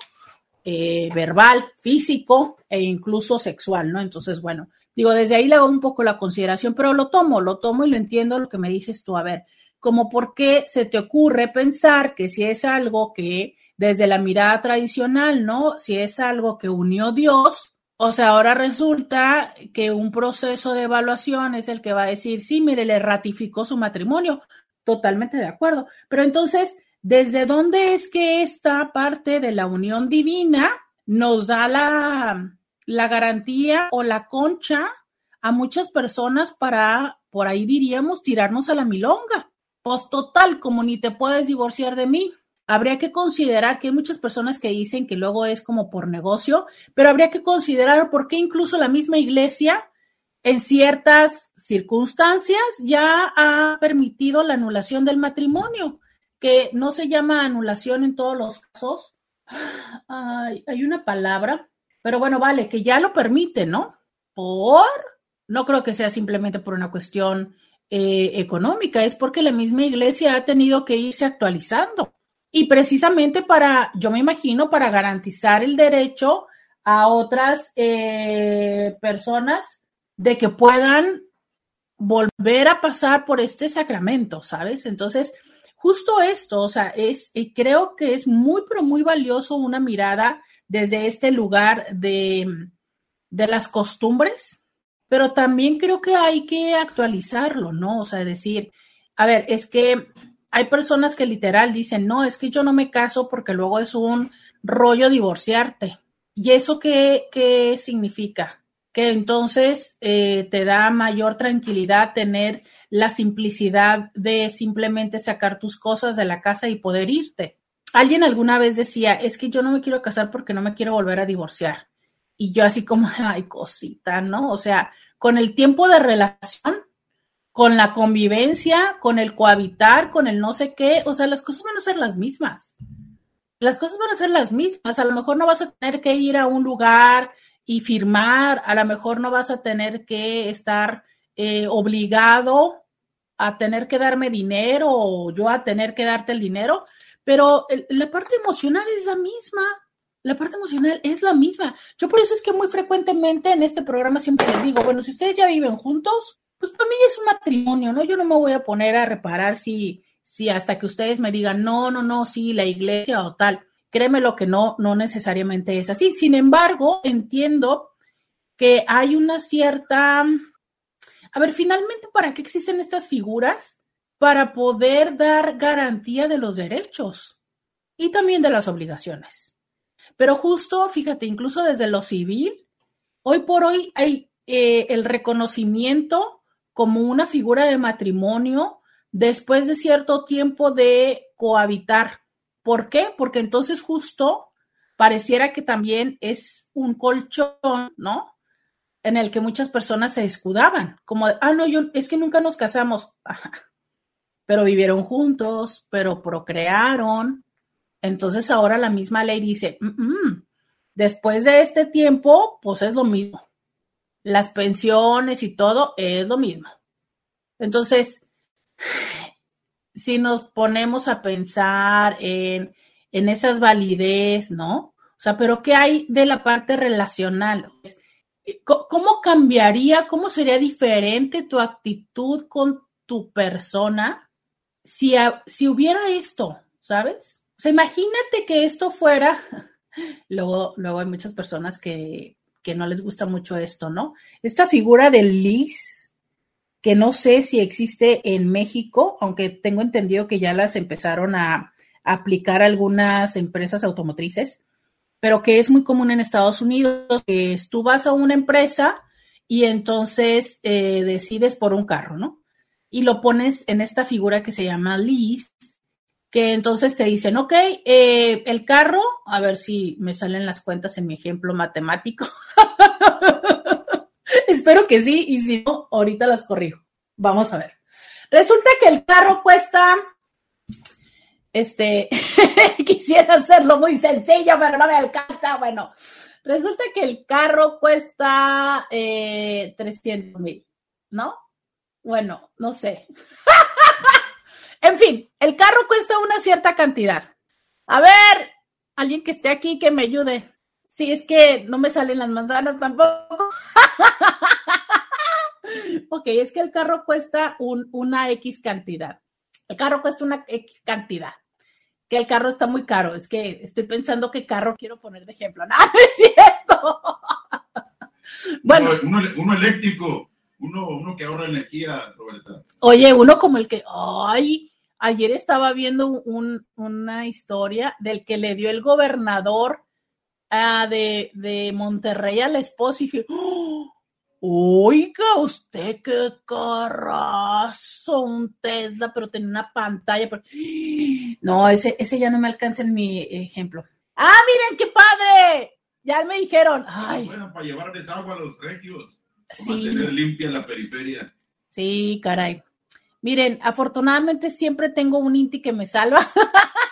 eh, verbal, físico e incluso sexual, ¿no? Entonces, bueno, digo, desde ahí le hago un poco la consideración, pero lo tomo, lo tomo y lo entiendo lo que me dices tú. A ver, como por qué se te ocurre pensar que si es algo que desde la mirada tradicional, ¿no? Si es algo que unió Dios, o sea, ahora resulta que un proceso de evaluación es el que va a decir, sí, mire, le ratificó su matrimonio. Totalmente de acuerdo. Pero entonces, ¿desde dónde es que esta parte de la unión divina nos da la, la garantía o la concha a muchas personas para, por ahí diríamos, tirarnos a la milonga? Pues total, como ni te puedes divorciar de mí, habría que considerar que hay muchas personas que dicen que luego es como por negocio, pero habría que considerar por qué incluso la misma iglesia en ciertas circunstancias ya ha permitido la anulación del matrimonio, que no se llama anulación en todos los casos. hay una palabra, pero bueno, vale, que ya lo permite, ¿no? Por, no creo que sea simplemente por una cuestión eh, económica, es porque la misma iglesia ha tenido que irse actualizando. Y precisamente para, yo me imagino, para garantizar el derecho a otras eh, personas de que puedan volver a pasar por este sacramento, ¿sabes? Entonces, justo esto, o sea, es, y creo que es muy, pero muy valioso una mirada desde este lugar de, de las costumbres, pero también creo que hay que actualizarlo, ¿no? O sea, decir, a ver, es que hay personas que literal dicen, no, es que yo no me caso porque luego es un rollo divorciarte. ¿Y eso qué, qué significa? Que entonces eh, te da mayor tranquilidad tener la simplicidad de simplemente sacar tus cosas de la casa y poder irte. Alguien alguna vez decía, es que yo no me quiero casar porque no me quiero volver a divorciar. Y yo así como, ay, cosita, ¿no? O sea, con el tiempo de relación con la convivencia, con el cohabitar, con el no sé qué, o sea, las cosas van a ser las mismas. Las cosas van a ser las mismas. A lo mejor no vas a tener que ir a un lugar y firmar, a lo mejor no vas a tener que estar eh, obligado a tener que darme dinero o yo a tener que darte el dinero, pero la parte emocional es la misma. La parte emocional es la misma. Yo por eso es que muy frecuentemente en este programa siempre les digo, bueno, si ustedes ya viven juntos, pues para mí es un matrimonio, ¿no? Yo no me voy a poner a reparar si, si hasta que ustedes me digan, no, no, no, sí, la iglesia o tal. Créeme lo que no, no necesariamente es así. Sin embargo, entiendo que hay una cierta, a ver, finalmente, ¿para qué existen estas figuras? Para poder dar garantía de los derechos y también de las obligaciones. Pero justo, fíjate, incluso desde lo civil, hoy por hoy hay eh, el reconocimiento como una figura de matrimonio después de cierto tiempo de cohabitar. ¿Por qué? Porque entonces justo pareciera que también es un colchón, ¿no? En el que muchas personas se escudaban, como, ah, no, yo, es que nunca nos casamos, <laughs> pero vivieron juntos, pero procrearon. Entonces ahora la misma ley dice, después de este tiempo, pues es lo mismo. Las pensiones y todo es lo mismo. Entonces, <sighs> si nos ponemos a pensar en en esas validez, ¿no? O sea, pero ¿qué hay de la parte relacional? ¿Cómo cambiaría, cómo sería diferente tu actitud con tu persona si, si hubiera esto, ¿sabes? O sea, imagínate que esto fuera, <laughs> luego, luego hay muchas personas que, que no les gusta mucho esto, ¿no? Esta figura del Liz, que no sé si existe en México, aunque tengo entendido que ya las empezaron a, aplicar algunas empresas automotrices, pero que es muy común en Estados Unidos, que tú vas a una empresa y entonces eh, decides por un carro, ¿no? Y lo pones en esta figura que se llama lease, que entonces te dicen, ok, eh, el carro, a ver si me salen las cuentas en mi ejemplo matemático. <laughs> Espero que sí, y si no, ahorita las corrijo. Vamos a ver. Resulta que el carro cuesta este, <laughs> quisiera hacerlo muy sencillo, pero no me alcanza. Bueno, resulta que el carro cuesta eh, 300 mil, ¿no? Bueno, no sé. <laughs> en fin, el carro cuesta una cierta cantidad. A ver, alguien que esté aquí que me ayude. Si es que no me salen las manzanas tampoco. <laughs> ok, es que el carro cuesta un, una X cantidad. El carro cuesta una X cantidad que el carro está muy caro. Es que estoy pensando qué carro quiero poner de ejemplo. <laughs> No, es cierto. bueno. Uno, eléctrico, uno, uno, que ahorra energía, Roberta. Oye, uno como el que, ay, ayer estaba viendo un, una historia del que le dio el gobernador uh, de, de, Monterrey al esposo y dije, ¡Oh! Oiga, usted qué carrazo, un Tesla, pero tiene una pantalla. No, ese, ese ya no me alcanza en mi ejemplo. ¡Ah, miren qué padre! Ya me dijeron. Ay. Bueno, para llevarles agua a los regios. Sí. Mantener limpia la periferia. Sí, caray. Miren, afortunadamente siempre tengo un Inti que me salva.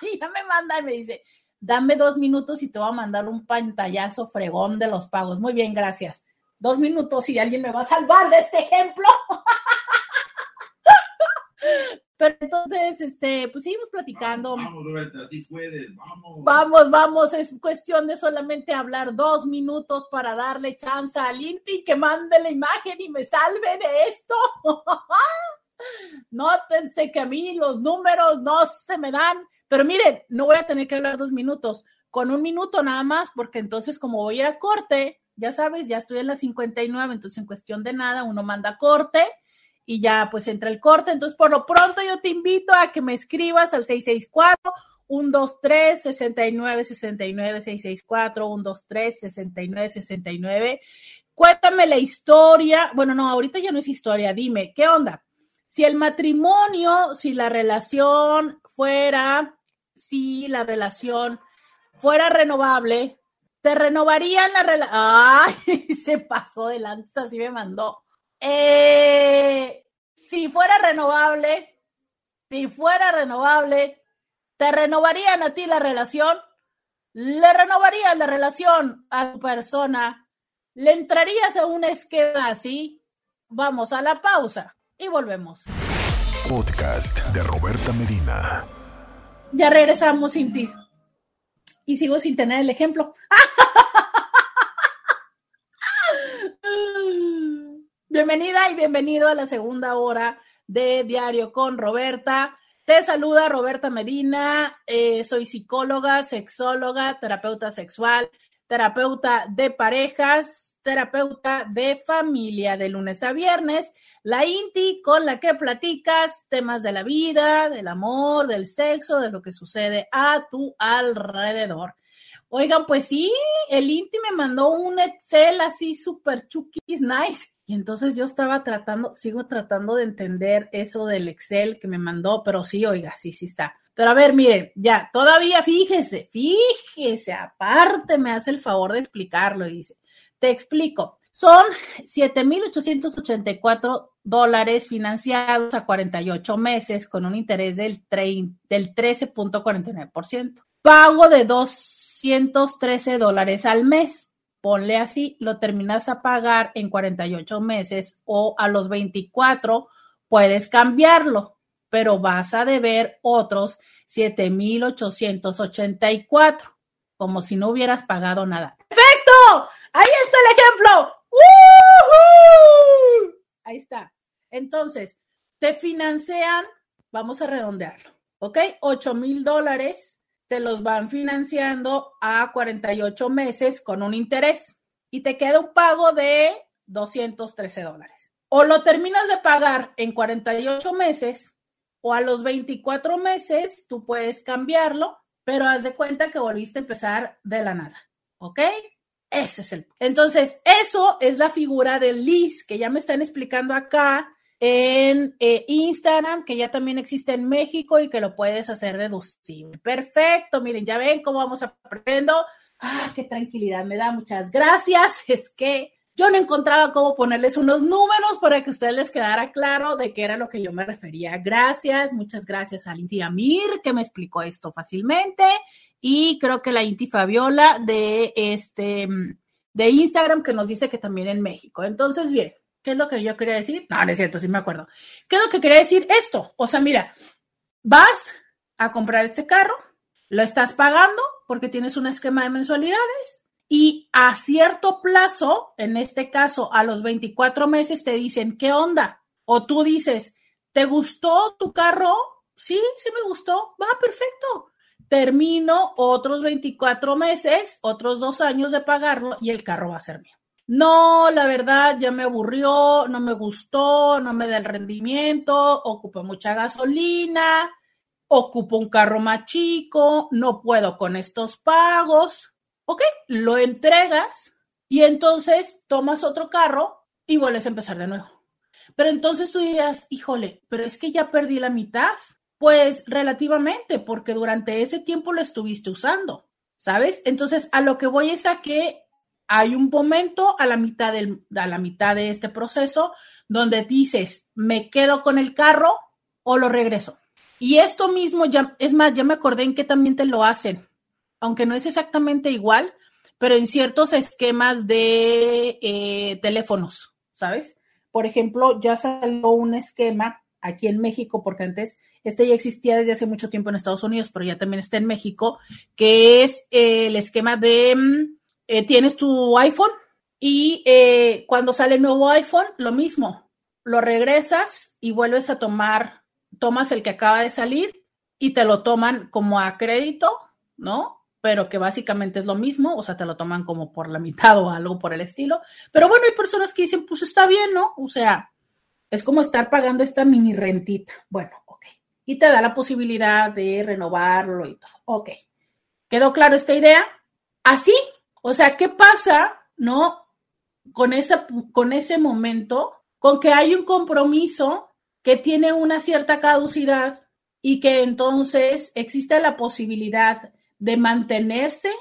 y <laughs> ya me manda y me dice, dame dos minutos y te voy a mandar un pantallazo fregón de los pagos. Muy bien, gracias dos minutos y alguien me va a salvar de este ejemplo. <laughs> Pero entonces, este, pues seguimos platicando. Vamos, Roberta, así puedes, vamos. Vamos, vamos, es cuestión de solamente hablar dos minutos para darle chance al Inti que mande la imagen y me salve de esto. <laughs> Nótense que a mí los números no se me dan, pero miren, no voy a tener que hablar dos minutos, con un minuto nada más, porque entonces como voy a ir a corte, ya sabes, ya estoy en la 59, entonces en cuestión de nada uno manda corte y ya pues entra el corte. Entonces, por lo pronto yo te invito a que me escribas al 664 123 69 69 664 123 69 69. Cuéntame la historia. Bueno, no, ahorita ya no es historia. Dime, ¿qué onda? Si el matrimonio, si la relación fuera, si la relación fuera renovable, te renovarían la relación. Ay, <laughs> se pasó de lanza, así me mandó. Eh, si fuera renovable, si fuera renovable, ¿te renovarían a ti la relación? ¿Le renovarías la relación a tu persona? ¿Le entrarías a un esquema así? Vamos a la pausa y volvemos. Podcast de Roberta Medina. Ya regresamos sin ti y sigo sin tener el ejemplo. <laughs> Bienvenida y bienvenido a la segunda hora de Diario con Roberta. Te saluda Roberta Medina, eh, soy psicóloga, sexóloga, terapeuta sexual, terapeuta de parejas, terapeuta de familia de lunes a viernes la INTI con la que platicas temas de la vida, del amor, del sexo, de lo que sucede a tu alrededor. Oigan, pues sí, el INTI me mandó un Excel así súper chukis <laughs> nice. Y entonces yo estaba tratando, sigo tratando de entender eso del Excel que me mandó, pero sí, oiga, sí, sí está. Pero a ver, miren, ya, todavía fíjese, fíjese, aparte me hace el favor de explicarlo y dice, te explico, son 7.884 dólares financiados a 48 meses con un interés del, del 13.49%. Pago de 213 dólares al mes ponle así, lo terminas a pagar en 48 meses o a los 24 puedes cambiarlo, pero vas a deber otros 7,884, como si no hubieras pagado nada. ¡Perfecto! Ahí está el ejemplo. Ahí está. Entonces, te financian, vamos a redondearlo, ¿ok? 8 mil dólares te los van financiando a 48 meses con un interés y te queda un pago de 213 dólares. O lo terminas de pagar en 48 meses o a los 24 meses tú puedes cambiarlo, pero haz de cuenta que volviste a empezar de la nada. ¿Ok? Ese es el. Entonces, eso es la figura del LIS que ya me están explicando acá en eh, Instagram, que ya también existe en México y que lo puedes hacer deducible. Perfecto, miren, ya ven cómo vamos aprendiendo. Ah, qué tranquilidad me da, muchas gracias. <laughs> Es que yo no encontraba cómo ponerles unos números para que a ustedes les quedara claro de qué era lo que yo me refería. Gracias, muchas gracias a Inti Amir que me explicó esto fácilmente y creo que la Inti Fabiola de este de Instagram que nos dice que también en México. Entonces, bien, ¿Qué es lo que yo quería decir? No, no es cierto, sí me acuerdo. ¿Qué es lo que quería decir? Esto. O sea, mira, vas a comprar este carro, lo estás pagando porque tienes un esquema de mensualidades y a cierto plazo, en este caso a los 24 meses, te dicen, ¿qué onda? O tú dices, ¿te gustó tu carro? Sí, sí me gustó. Va, perfecto. Termino otros 24 meses, otros dos años de pagarlo y el carro va a ser mío. No, la verdad ya me aburrió, no me gustó, no me da el rendimiento, ocupa mucha gasolina, ocupo un carro más chico, no puedo con estos pagos. Ok, lo entregas y entonces tomas otro carro y vuelves a empezar de nuevo. Pero entonces tú dirías, híjole, pero es que ya perdí la mitad. Pues relativamente, porque durante ese tiempo lo estuviste usando, ¿sabes? Entonces, a lo que voy es a que hay un momento a la mitad del, a la mitad de este proceso donde dices, me quedo con el carro o lo regreso. Y esto mismo, ya, es más, ya me acordé en que también te lo hacen, aunque no es exactamente igual, pero en ciertos esquemas de eh, teléfonos, ¿sabes? Por ejemplo, ya salió un esquema aquí en México, porque antes este ya existía desde hace mucho tiempo en Estados Unidos, pero ya también está en México, que es el esquema de mm, eh, tienes tu iPhone y eh, cuando sale el nuevo iPhone, lo mismo, lo regresas y vuelves a tomar, tomas el que acaba de salir y te lo toman como a crédito, ¿no? Pero que básicamente es lo mismo, o sea, te lo toman como por la mitad <laughs> o algo por el estilo. Pero bueno, hay personas que dicen, pues está bien, ¿no? O sea, es como estar pagando esta mini rentita. Bueno, ok. Y te da la posibilidad de renovarlo y todo. Ok. ¿Quedó claro esta idea? Así o sea, ¿qué pasa, no? Con, esa, con ese momento, con que hay un compromiso que tiene una cierta caducidad y que entonces existe la posibilidad de mantenerse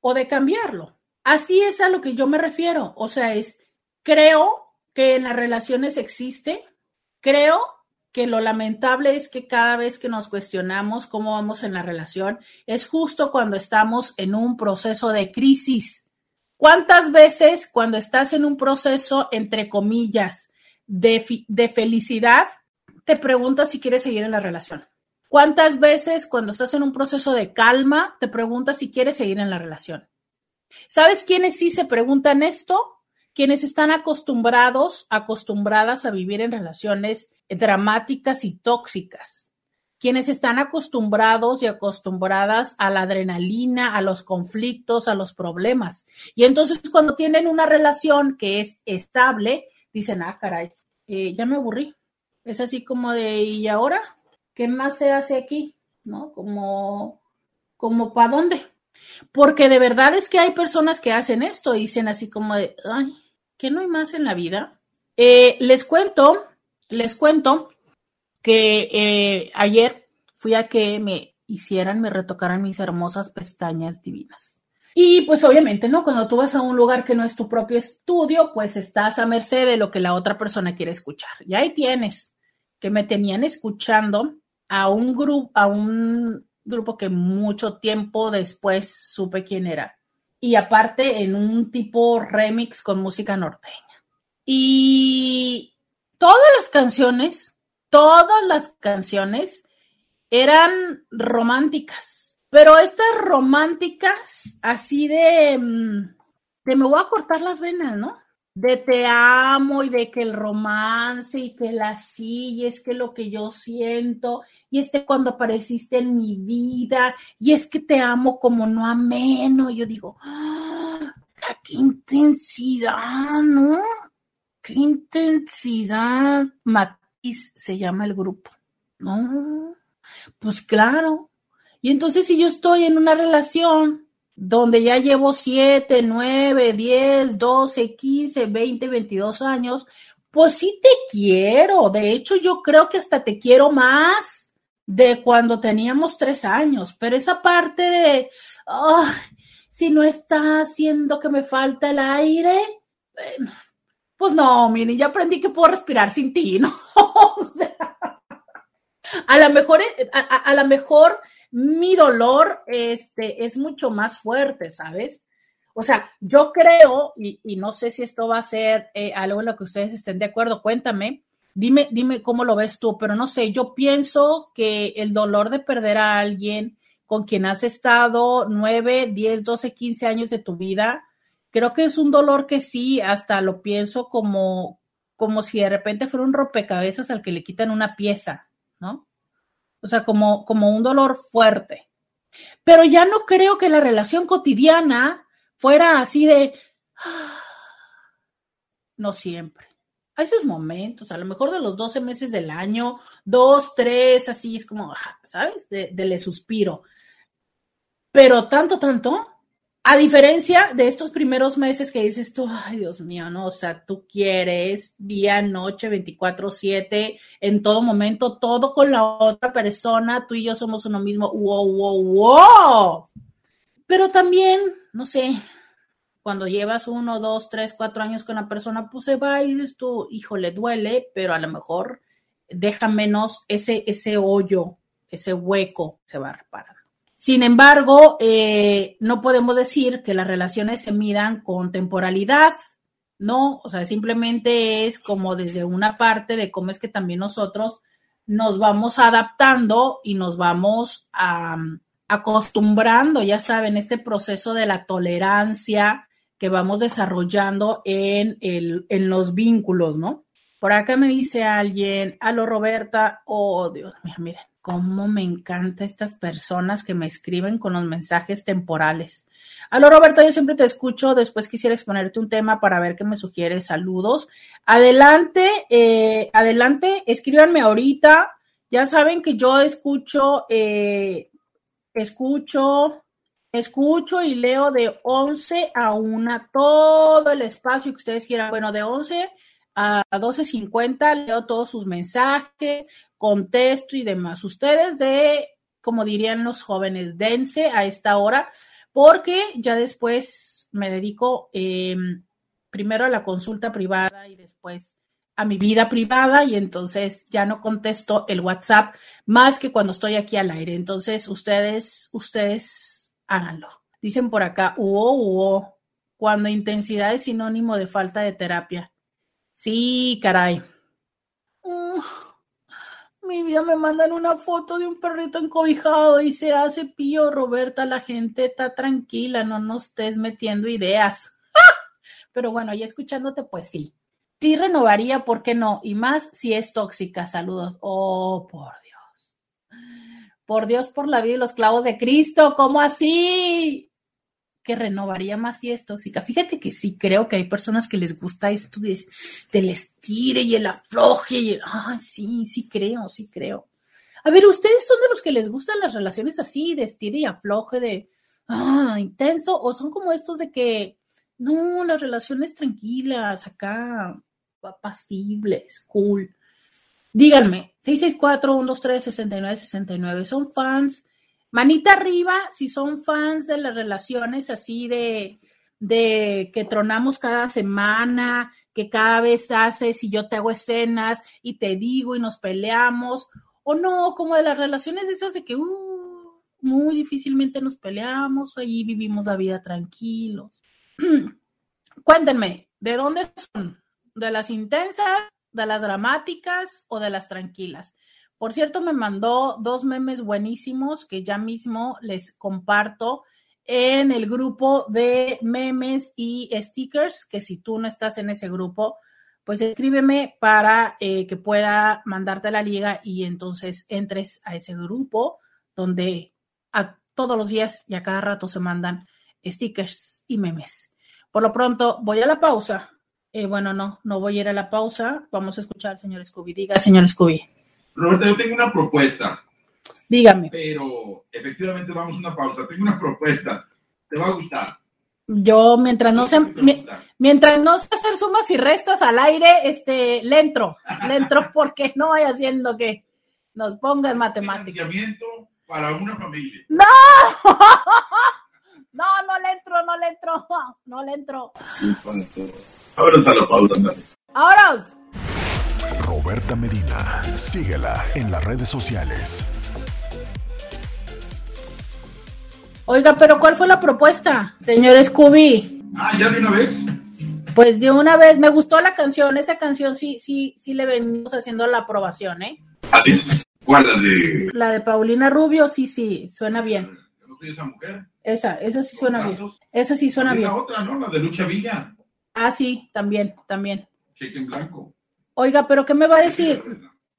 o de cambiarlo. Así es a lo que yo me refiero. O sea, es, creo que en las relaciones existe, creo que lo lamentable es que cada vez que nos cuestionamos cómo vamos en la relación, es justo cuando estamos en un proceso de crisis. ¿Cuántas veces cuando estás en un proceso, entre comillas, de, de felicidad, te preguntas si quieres seguir en la relación? ¿Cuántas veces cuando estás en un proceso de calma, te preguntas si quieres seguir en la relación? ¿Sabes quiénes sí se preguntan esto? Quienes están acostumbrados, acostumbradas a vivir en relaciones dramáticas y tóxicas, quienes están acostumbrados y acostumbradas a la adrenalina, a los conflictos, a los problemas. Y entonces cuando tienen una relación que es estable, dicen, ah, caray, eh, ya me aburrí. Es así como de, ¿y ahora? ¿Qué más se hace aquí? ¿No? Como, como ¿para dónde? Porque de verdad es que hay personas que hacen esto, dicen así como de, ay, ¿que no hay más en la vida? Eh, les cuento, les cuento que eh, ayer fui a que me hicieran, me retocaran mis hermosas pestañas divinas. Y pues obviamente, ¿no? Cuando tú vas a un lugar que no es tu propio estudio, pues estás a merced de lo que la otra persona quiere escuchar. Y ahí tienes que me tenían escuchando a un grupo, a un grupo que mucho tiempo después supe quién era. Y aparte en un tipo remix con música norteña. Y todas las canciones, todas las canciones eran románticas, pero estas románticas así de, mm, de me voy a cortar las venas, ¿no? de te amo y de que el romance y que la sí, y es que lo que yo siento, y este cuando apareciste en mi vida, y es que te amo como no ameno. Yo digo, ¡Ah, qué intensidad, ¿no? Qué intensidad. Matiz se llama el grupo. No, pues claro. Y entonces si yo estoy en una relación donde ya llevo 7, 9, 10, 12, 15, 20, 22 años, pues sí te quiero. De hecho, yo creo que hasta te quiero más de cuando teníamos tres años, pero esa parte de, si no está haciendo que me falta el aire, eh, pues no, mire, ya aprendí que puedo respirar sin ti, ¿no? <laughs> a lo mejor, a, a lo mejor mi dolor este, es mucho más fuerte, ¿sabes? O sea, yo creo, y, no sé si esto va a ser eh, algo en lo que ustedes estén de acuerdo, cuéntame, dime, dime cómo lo ves tú, pero no sé, yo pienso que el dolor de perder a alguien con quien has estado nueve, diez, doce, quince años de tu vida, creo que es un dolor que sí, hasta lo pienso como, como si de repente fuera un rompecabezas al que le quitan una pieza, ¿no? o sea, como, como un dolor fuerte. Pero ya no creo que la relación cotidiana fuera así de, no siempre. Hay sus momentos, a lo mejor de los 12 meses del año, dos, tres, así es como, ¿sabes? De le suspiro. Pero tanto, tanto, a diferencia de estos primeros meses que dices tú, ay Dios mío, no, o sea, tú quieres día, noche, 24/7, en todo momento, todo con la otra persona, tú y yo somos uno mismo, wow, wow, wow. Pero también, no sé, cuando llevas uno, dos, tres, cuatro años con la persona, pues se va y dices tú, hijo, le duele, pero a lo mejor deja menos ese, ese hoyo, ese hueco, se va a reparar. Sin embargo, eh, no podemos decir que las relaciones se midan con temporalidad, ¿no? O sea, simplemente es como desde una parte de cómo es que también nosotros nos vamos adaptando y nos vamos acostumbrando, ya saben, este proceso de la tolerancia que vamos desarrollando en, el, en los vínculos, ¿no? Por acá me dice alguien, aló Roberta, oh Dios mío, miren, cómo me encanta estas personas que me escriben con los mensajes temporales. Aló, Roberta, yo siempre te escucho. Después quisiera exponerte un tema para ver qué me sugieres. Saludos. Adelante, eh, adelante, escríbanme ahorita. Ya saben que yo escucho, eh, escucho, escucho y leo de 11 a 1 todo el espacio que ustedes quieran. Bueno, de 11 a 12.50 leo todos sus mensajes, contesto y demás. Ustedes de, como dirían los jóvenes, dense a esta hora, porque ya después me dedico em, primero a la consulta privada y después a mi vida privada y entonces ya no contesto el WhatsApp más que cuando estoy aquí al aire. Entonces ustedes, ustedes háganlo. Dicen por acá, uo, uo, cuando intensidad es sinónimo de falta de terapia. Sí, caray mi vida me mandan una foto de un perrito encobijado y se hace pío, Roberta, la gente está tranquila, no nos estés metiendo ideas. Pero bueno, ya escuchándote, pues sí. Sí renovaría, ¿por qué no? Y más si es tóxica. Saludos. Oh, por Dios. Por Dios, por la vida y los clavos de Cristo, ¿cómo así? Que renovaría más si es tóxica. Fíjate que sí creo que hay personas que les gusta esto de, del estire y el afloje. Y el, sí, sí creo, sí creo. A ver, ¿ustedes son de los que les gustan las relaciones así, de estire y afloje, de ah, intenso? ¿O son como estos de que, no, las relaciones tranquilas, acá, apacibles, cool. Díganme, 664-123-6969, ¿son fans? Manita arriba si son fans de las relaciones así de, de que tronamos cada semana, que cada vez haces y yo te hago escenas y te digo y nos peleamos, o no, como de las relaciones esas de que uh, muy difícilmente nos peleamos, ahí vivimos la vida tranquilos. <clears throat> Cuéntenme, ¿de dónde son? ¿De las intensas, de las dramáticas o de las tranquilas? Por cierto, me mandó dos memes buenísimos que ya mismo les comparto en el grupo de memes y stickers, que si tú no estás en ese grupo, pues escríbeme para eh, que pueda mandarte la liga y entonces entres a ese grupo donde a todos los días y a cada rato se mandan stickers y memes. Por lo pronto, voy a la pausa. Eh, bueno, no, no voy a ir a la pausa. Vamos a escuchar señor Scooby. Diga, señor Scooby. Roberta, yo tengo una propuesta. Dígame. Pero efectivamente vamos a una pausa. Tengo una propuesta. Te va a gustar. Yo, mientras no se, mientras no se hacer sumas y restas al aire, este, le entro, le entro <laughs> porque no vaya haciendo que nos ponga en matemáticas. para una familia. ¡No! <laughs> No, no le entro, no le entro, <laughs> no le entro. Ahora a la pausa, Ahora. Roberta Medina, síguela en las redes sociales. Oiga, pero ¿cuál fue la propuesta, señor Scooby? Ah, ya de una vez. Pues de una vez, me gustó la canción, esa canción sí, sí, sí le venimos haciendo la aprobación, ¿eh? ¿Cuál? La de... La de Paulina Rubio, sí, sí, suena bien. Yo no soy esa mujer. Esa, esa sí suena bien. Esa sí suena bien. La otra, ¿no? La de Lucha Villa. Ah, sí, también, también. Cheque en blanco. Oiga, pero ¿qué me va a decir?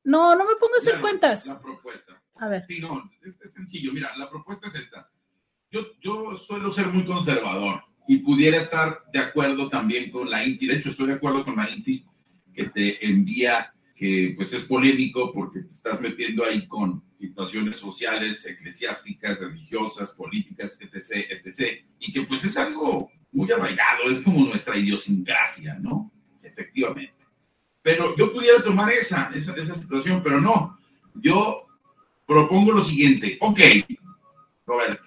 No, no me pongo a hacer cuentas. La propuesta. A ver. Sí, no, es, sencillo. Mira, la propuesta es esta. Yo, yo suelo ser muy conservador y pudiera estar de acuerdo también con la INTI. De hecho, estoy de acuerdo con la INTI que te envía que pues es polémico porque te estás metiendo ahí con situaciones sociales, eclesiásticas, religiosas, políticas, etc., etc., y que pues es algo muy arraigado, es como nuestra idiosincrasia, ¿no? Efectivamente. Pero yo pudiera tomar esa, esa, esa situación, pero no. Yo propongo lo siguiente. Ok, Roberto,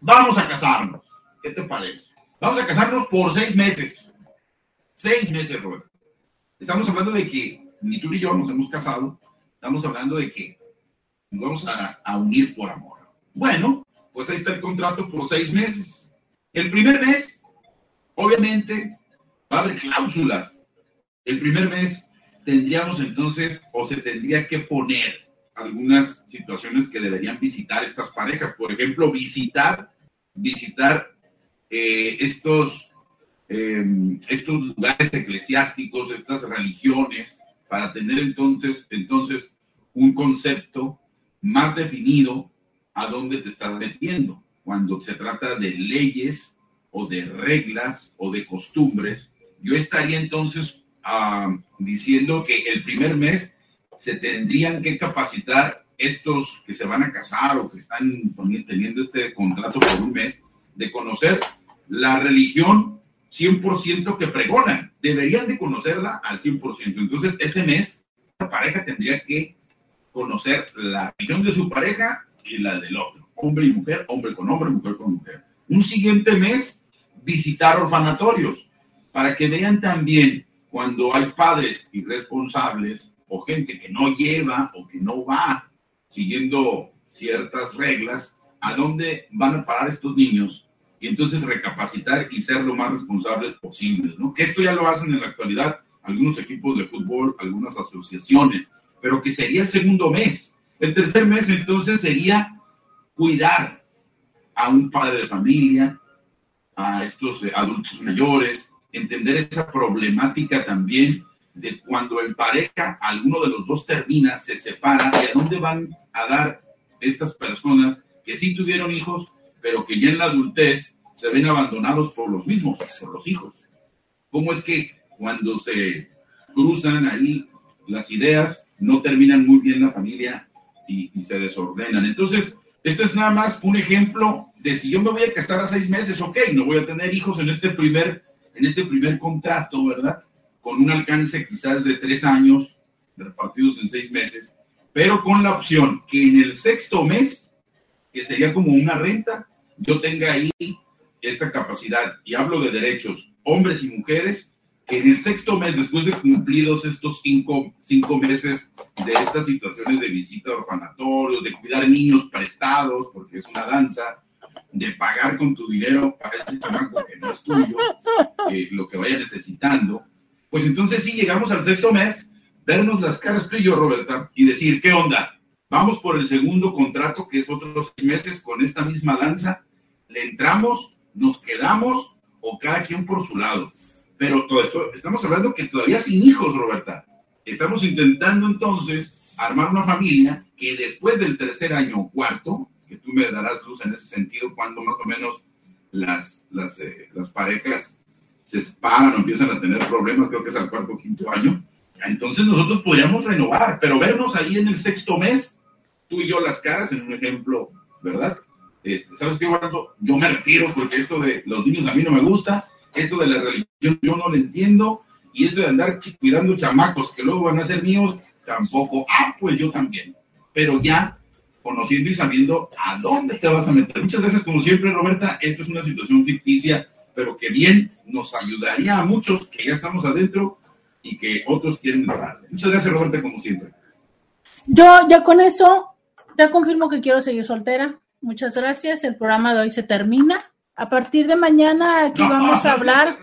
vamos a casarnos. ¿Qué te parece? Vamos a casarnos por seis meses. Seis meses, Roberto. Estamos hablando de que ni tú ni yo nos hemos casado, estamos hablando de que nos vamos a, unir por amor. Bueno, pues ahí está el contrato por seis meses. El primer mes, obviamente, va a haber cláusulas. El primer mes tendríamos entonces, o se tendría que poner algunas situaciones que deberían visitar estas parejas. Por ejemplo, visitar, visitar eh, estos, eh, estos lugares eclesiásticos, estas religiones, para tener entonces, entonces un concepto más definido a dónde te estás metiendo. Cuando se trata de leyes o de reglas o de costumbres, yo estaría entonces diciendo que el primer mes se tendrían que capacitar estos que se van a casar o que están teniendo este contrato por un mes, de conocer la religión 100% que pregonan. Deberían de conocerla al 100%. Entonces, ese mes, la pareja tendría que conocer la religión de su pareja y la del otro. Hombre y mujer, hombre con hombre, mujer con mujer. Un siguiente mes, visitar orfanatorios para que vean también cuando hay padres irresponsables o gente que no lleva o que no va siguiendo ciertas reglas, a dónde van a parar estos niños y entonces recapacitar y ser lo más responsables posibles, ¿no? Que esto ya lo hacen en la actualidad algunos equipos de fútbol, algunas asociaciones, pero que sería el segundo mes. El tercer mes entonces sería cuidar a un padre de familia, a estos adultos mayores, entender esa problemática también de cuando en pareja alguno de los dos termina, se separa y a dónde van a dar estas personas que sí tuvieron hijos, pero que ya en la adultez se ven abandonados por los mismos, por los hijos. ¿Cómo es que cuando se cruzan ahí las ideas, no terminan muy bien la familia y, se desordenan? Entonces, este es nada más un ejemplo de si yo me voy a casar a seis meses, ok, no voy a tener hijos en este primer, en este primer contrato, ¿verdad? con un alcance quizás de tres años, repartidos en seis meses, pero con la opción que en el sexto mes, que sería como una renta, yo tenga ahí esta capacidad, y hablo de derechos, hombres y mujeres, que en el sexto mes, después de cumplidos estos cinco, cinco meses de estas situaciones de visita a orfanatorios, de cuidar niños prestados, porque es una danza, de pagar con tu dinero para ese chamaco que no es tuyo, lo que vaya necesitando, pues entonces sí llegamos al sexto mes, vernos las caras tú y yo, Roberta, y decir, ¿qué onda? Vamos por el segundo contrato, que es otros seis meses, con esta misma danza, le entramos, nos quedamos, o cada quien por su lado. Pero todo esto, estamos hablando que todavía sin hijos, Roberta. Estamos intentando entonces armar una familia que después del tercer año o cuarto, tú me darás luz en ese sentido, cuando más o menos las, las, eh, las parejas se separan o empiezan a tener problemas, creo que es al cuarto o quinto año, entonces nosotros podríamos renovar, pero vernos ahí en el sexto mes, tú y yo las caras, en un ejemplo, ¿verdad? Este, ¿Sabes qué, Waldo? Yo me retiro porque esto de los niños a mí no me gusta, esto de la religión yo no lo entiendo, y esto de andar cuidando chamacos que luego van a ser míos, tampoco. Ah, pues yo también. Pero ya conociendo y sabiendo a dónde te vas a meter. Muchas veces, como siempre, Roberta, esto es una situación ficticia pero que bien nos ayudaría a muchos que ya estamos adentro y que otros quieren entrar. Muchas gracias, Roberta, como siempre. Yo ya con eso, ya confirmo que quiero seguir soltera. Muchas gracias. El programa de hoy se termina. A partir de mañana aquí vamos a <laughs> hablar.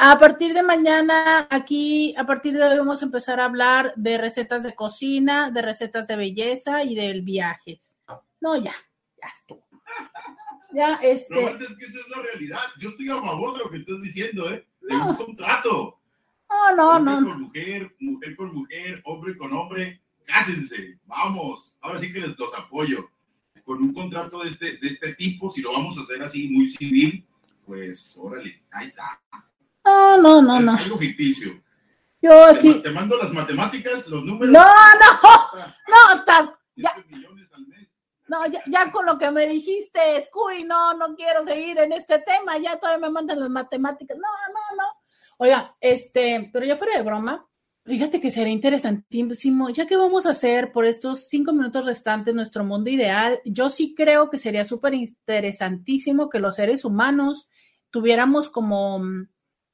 A partir de mañana aquí, a partir de hoy vamos a empezar a hablar de recetas de cocina, de recetas de belleza y del viajes. No, ya, ya estuvo. Ya, este. Pero es que esa es la realidad. Yo estoy a favor de lo que estás diciendo, ¿eh? De un contrato. No, no, hombre no. con mujer, mujer con mujer, hombre con hombre, cásense, vamos. Ahora sí que les los apoyo. Con un contrato de este, de este tipo, si lo vamos a hacer así, muy civil, pues órale, ahí está. No, no, no, no. Algo ficticio. Yo aquí. Te, te, mando las matemáticas, los números. No, no, <laughs> no, estás. Ya. No, ya, con lo que me dijiste, Scooby, no, no quiero seguir en este tema, ya todavía me mandan las matemáticas. No, no, no. Oiga, este, pero ya fuera de broma, fíjate que sería interesantísimo, ya que vamos a hacer por estos cinco minutos restantes nuestro mundo ideal, yo sí creo que sería súper interesantísimo que los seres humanos tuviéramos como mm,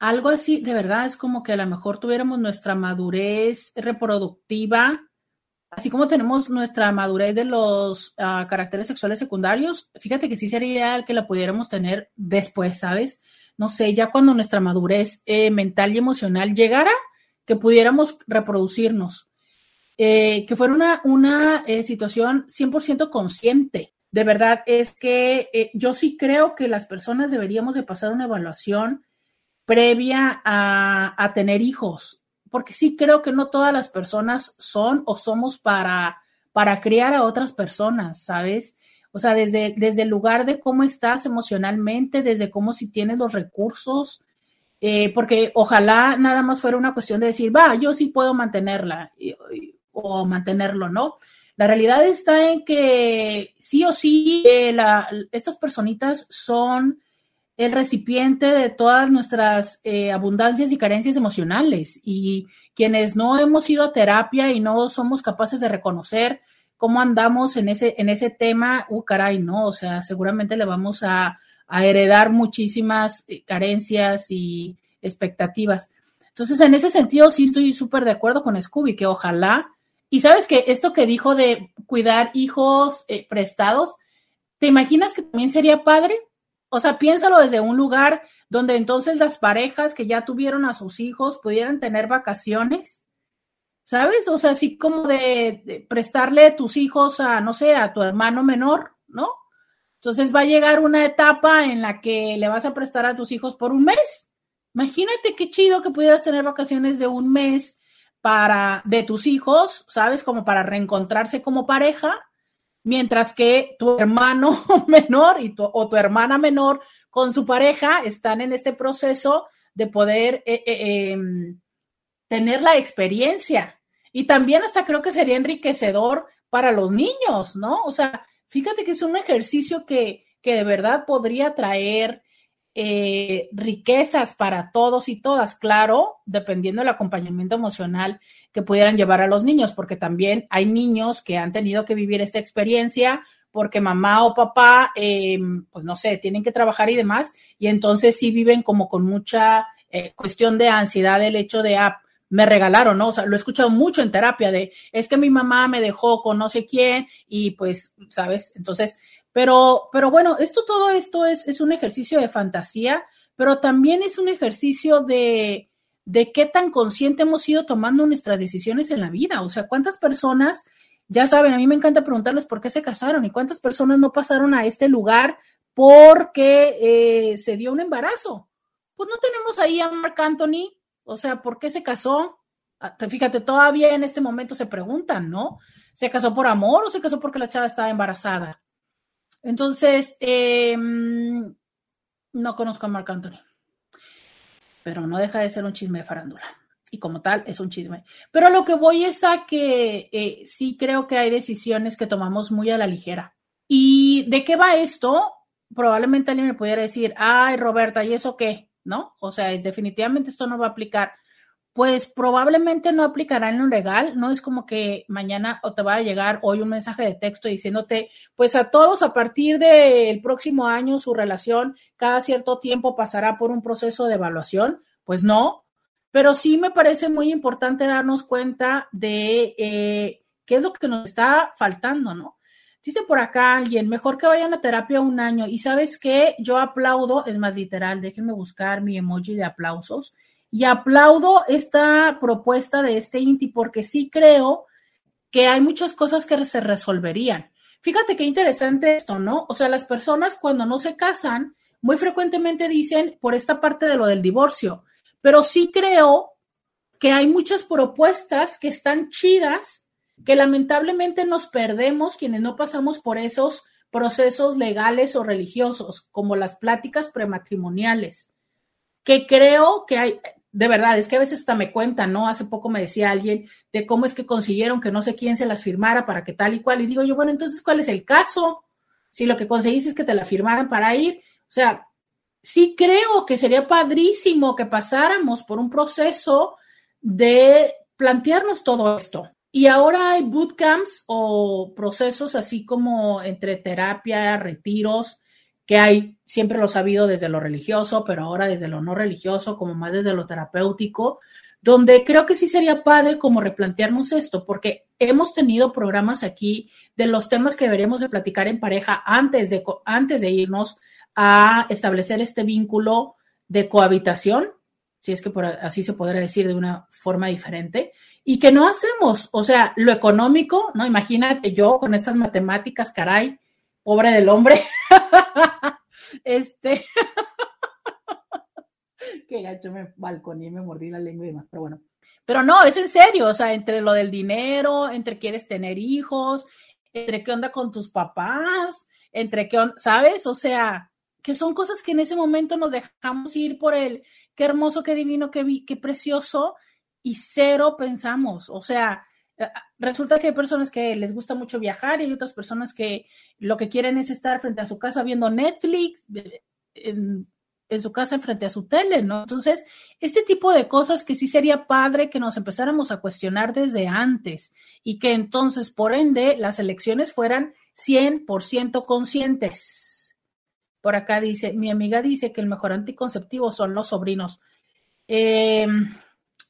algo así, de verdad, es como que a lo mejor tuviéramos nuestra madurez reproductiva así como tenemos nuestra madurez de los ah, caracteres sexuales secundarios, fíjate que sí sería ideal que la pudiéramos tener después, ¿sabes? No sé, ya cuando nuestra madurez eh, mental y emocional llegara, que pudiéramos reproducirnos, eh, que fuera una, una eh, situación 100% consciente. De verdad, es que yo sí creo que las personas deberíamos de pasar una evaluación previa a, tener hijos porque sí creo que no todas las personas son o somos para, para criar a otras personas, ¿sabes? O sea, desde, desde el lugar de cómo estás emocionalmente, desde cómo si tienes los recursos, eh, porque ojalá nada más fuera una cuestión de decir, va, yo sí puedo mantenerla o mantenerlo, ¿no? La realidad está en que sí o sí, eh, estas personitas son el recipiente de todas nuestras eh, abundancias y carencias emocionales. Y quienes no hemos ido a terapia y no somos capaces de reconocer cómo andamos en ese, en ese tema, uh, caray, no, o sea, seguramente le vamos a, heredar muchísimas eh, carencias y expectativas. Entonces, en ese sentido, sí estoy súper de acuerdo con Scooby, que ojalá, y sabes que esto que dijo de cuidar hijos eh, prestados, ¿te imaginas que también sería padre? O sea, piénsalo desde un lugar donde entonces las parejas que ya tuvieron a sus hijos pudieran tener vacaciones, ¿sabes? O sea, así como de, prestarle tus hijos a, no sé, a tu hermano menor, ¿no? Entonces va a llegar una etapa en la que le vas a prestar a tus hijos por un mes. Imagínate qué chido que pudieras tener vacaciones de un mes para de tus hijos, ¿sabes? Como para reencontrarse como pareja mientras que tu hermano <laughs> menor y tu, o tu hermana menor con su pareja están en este proceso de poder eh, eh, em, tener la experiencia. Y también hasta creo que sería enriquecedor para los niños, ¿no? O sea, fíjate que es un ejercicio que, que de verdad podría traer eh, riquezas para todos y todas, claro, dependiendo del acompañamiento emocional que pudieran llevar a los niños, porque también hay niños que han tenido que vivir esta experiencia porque mamá o papá, eh, pues no sé, tienen que trabajar y demás, y entonces sí viven como con mucha eh, cuestión de ansiedad el hecho de, ah, me regalaron, ¿no? O sea, lo he escuchado mucho en terapia de, es que mi mamá me dejó con no sé quién y pues, ¿sabes? Entonces, pero, pero bueno, esto, todo esto es, es un ejercicio de fantasía, pero también es un ejercicio de, de qué tan consciente hemos ido tomando nuestras decisiones en la vida. O sea, cuántas personas, ya saben, a mí me encanta preguntarles por qué se casaron y cuántas personas no pasaron a este lugar porque eh, se dio un embarazo. Pues no tenemos ahí a Mark Anthony o sea, ¿por qué se casó? Ah, fíjate, todavía en este momento se preguntan, ¿no? ¿Se casó por amor o se casó porque la chava estaba embarazada? Entonces, em, no conozco a Marc Anthony, pero no deja de ser un chisme de farándula. Y como tal, es un chisme. Pero lo que voy es a que eh, sí creo que hay decisiones que tomamos muy a la ligera. ¿Y de qué va esto? Probablemente alguien me pudiera decir, ay, Roberta, ¿y eso qué? ¿no? O sea, es definitivamente esto no va a aplicar. Pues probablemente no aplicará en lo legal, no es como que mañana o te va a llegar hoy un mensaje de texto diciéndote, pues a todos a partir del próximo año su relación cada cierto tiempo pasará por un proceso de evaluación, pues no, pero sí me parece muy importante darnos cuenta de eh, qué es lo que nos está faltando, ¿no? Dice por acá alguien, mejor que vayan a terapia un año. Y sabes qué, yo aplaudo, es más literal, déjenme buscar mi emoji de aplausos. Y aplaudo esta propuesta de este INTI porque sí creo que hay muchas cosas que se resolverían. Fíjate qué interesante esto, ¿no? O sea, las personas cuando no se casan, muy frecuentemente dicen por esta parte de lo del divorcio, pero sí creo que hay muchas propuestas que están chidas que lamentablemente nos perdemos quienes no pasamos por esos procesos legales o religiosos, como las pláticas prematrimoniales, que creo que hay, de verdad, es que a veces hasta me cuentan, ¿no? Hace poco me decía alguien de cómo es que consiguieron que no sé quién se las firmara para que tal y cual, y digo yo, bueno, entonces, ¿cuál es el caso? Si lo que conseguiste es que te la firmaran para ir, sea, sí creo que sería padrísimo que pasáramos por un proceso de plantearnos todo esto. Y ahora hay bootcamps o procesos así como entre terapia, retiros, que hay, siempre lo sabido desde lo religioso, pero ahora desde lo no religioso, como más desde lo terapéutico, donde creo que sí sería padre como replantearnos esto, porque hemos tenido programas aquí de los temas que deberíamos de platicar en pareja antes de, antes de irnos a establecer este vínculo de cohabitación, si es que por así se podrá decir de una forma diferente, y que no hacemos. O sea, lo económico, ¿no? Imagínate yo con estas matemáticas, caray, pobre del hombre. <laughs> este. <laughs> que gacho me balconé, me mordí la lengua y demás, pero bueno. Pero no, es en serio, o sea, entre lo del dinero, entre quieres tener hijos, entre qué onda con tus papás, entre qué onda, ¿sabes? O sea, que son cosas que en ese momento nos dejamos ir por el qué hermoso, qué divino, qué, qué precioso, y cero pensamos. O sea, eh, resulta que hay personas que les gusta mucho viajar y hay otras personas que lo que quieren es estar frente a su casa viendo Netflix, en, su casa frente a su tele, ¿no? Entonces, este tipo de cosas que sí sería padre que nos empezáramos a cuestionar desde antes y que entonces, por ende, las elecciones fueran 100% conscientes. Por acá dice, mi amiga dice que el mejor anticonceptivo son los sobrinos. Eh,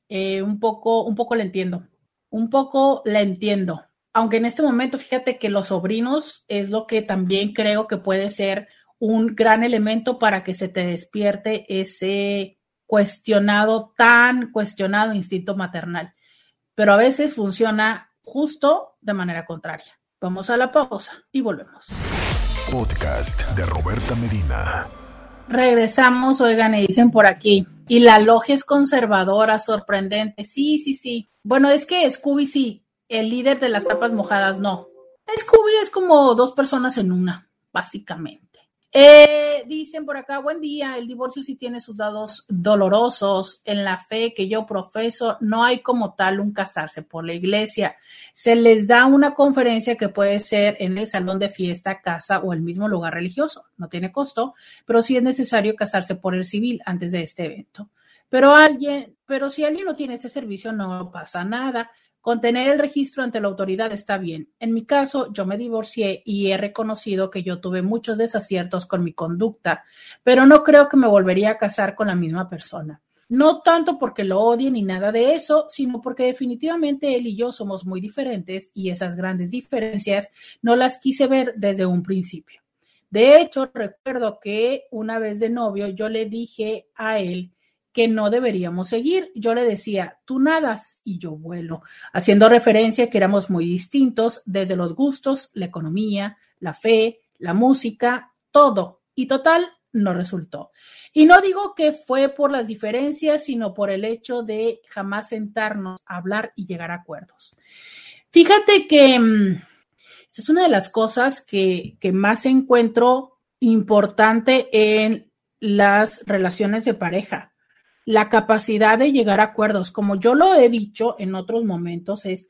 eh, un poco, un poco la entiendo, un poco la entiendo. Aunque en este momento, fíjate que los sobrinos es lo que también creo que puede ser un gran elemento para que se te despierte ese cuestionado, tan cuestionado instinto maternal. Pero a veces funciona justo de manera contraria. Vamos a la pausa y volvemos. Podcast de Roberta Medina. Regresamos, oigan, y dicen por aquí. Y la logia es conservadora, sorprendente. Sí, sí, sí. Bueno, es que Scooby sí, el líder de las tapas mojadas no. Scooby es como dos personas en una, básicamente. Eh, dicen por acá, buen día, el divorcio sí tiene sus lados dolorosos. En la fe que yo profeso, no hay como tal un casarse por la iglesia. Se les da una conferencia que puede ser en el salón de fiesta, casa o el mismo lugar religioso. No tiene costo, pero sí es necesario casarse por el civil antes de este evento. Pero alguien, pero si alguien no tiene este servicio, no pasa nada. Con tener el registro ante la autoridad está bien. En mi caso, yo me divorcié y he reconocido que yo tuve muchos desaciertos con mi conducta, pero no creo que me volvería a casar con la misma persona. No tanto porque lo odie ni nada de eso, sino porque definitivamente él y yo somos muy diferentes y esas grandes diferencias no las quise ver desde un principio. De hecho, recuerdo que una vez de novio yo le dije a él que no deberíamos seguir. Yo le decía, tú nadas y yo vuelo, haciendo referencia que éramos muy distintos desde los gustos, la economía, la fe, la música, todo. Y total, no resultó. Y no digo que fue por las diferencias, sino por el hecho de jamás sentarnos a hablar y llegar a acuerdos. Fíjate que mm, es una de las cosas que, que más encuentro importante en las relaciones de pareja la capacidad de llegar a acuerdos. Como yo lo he dicho en otros momentos, es,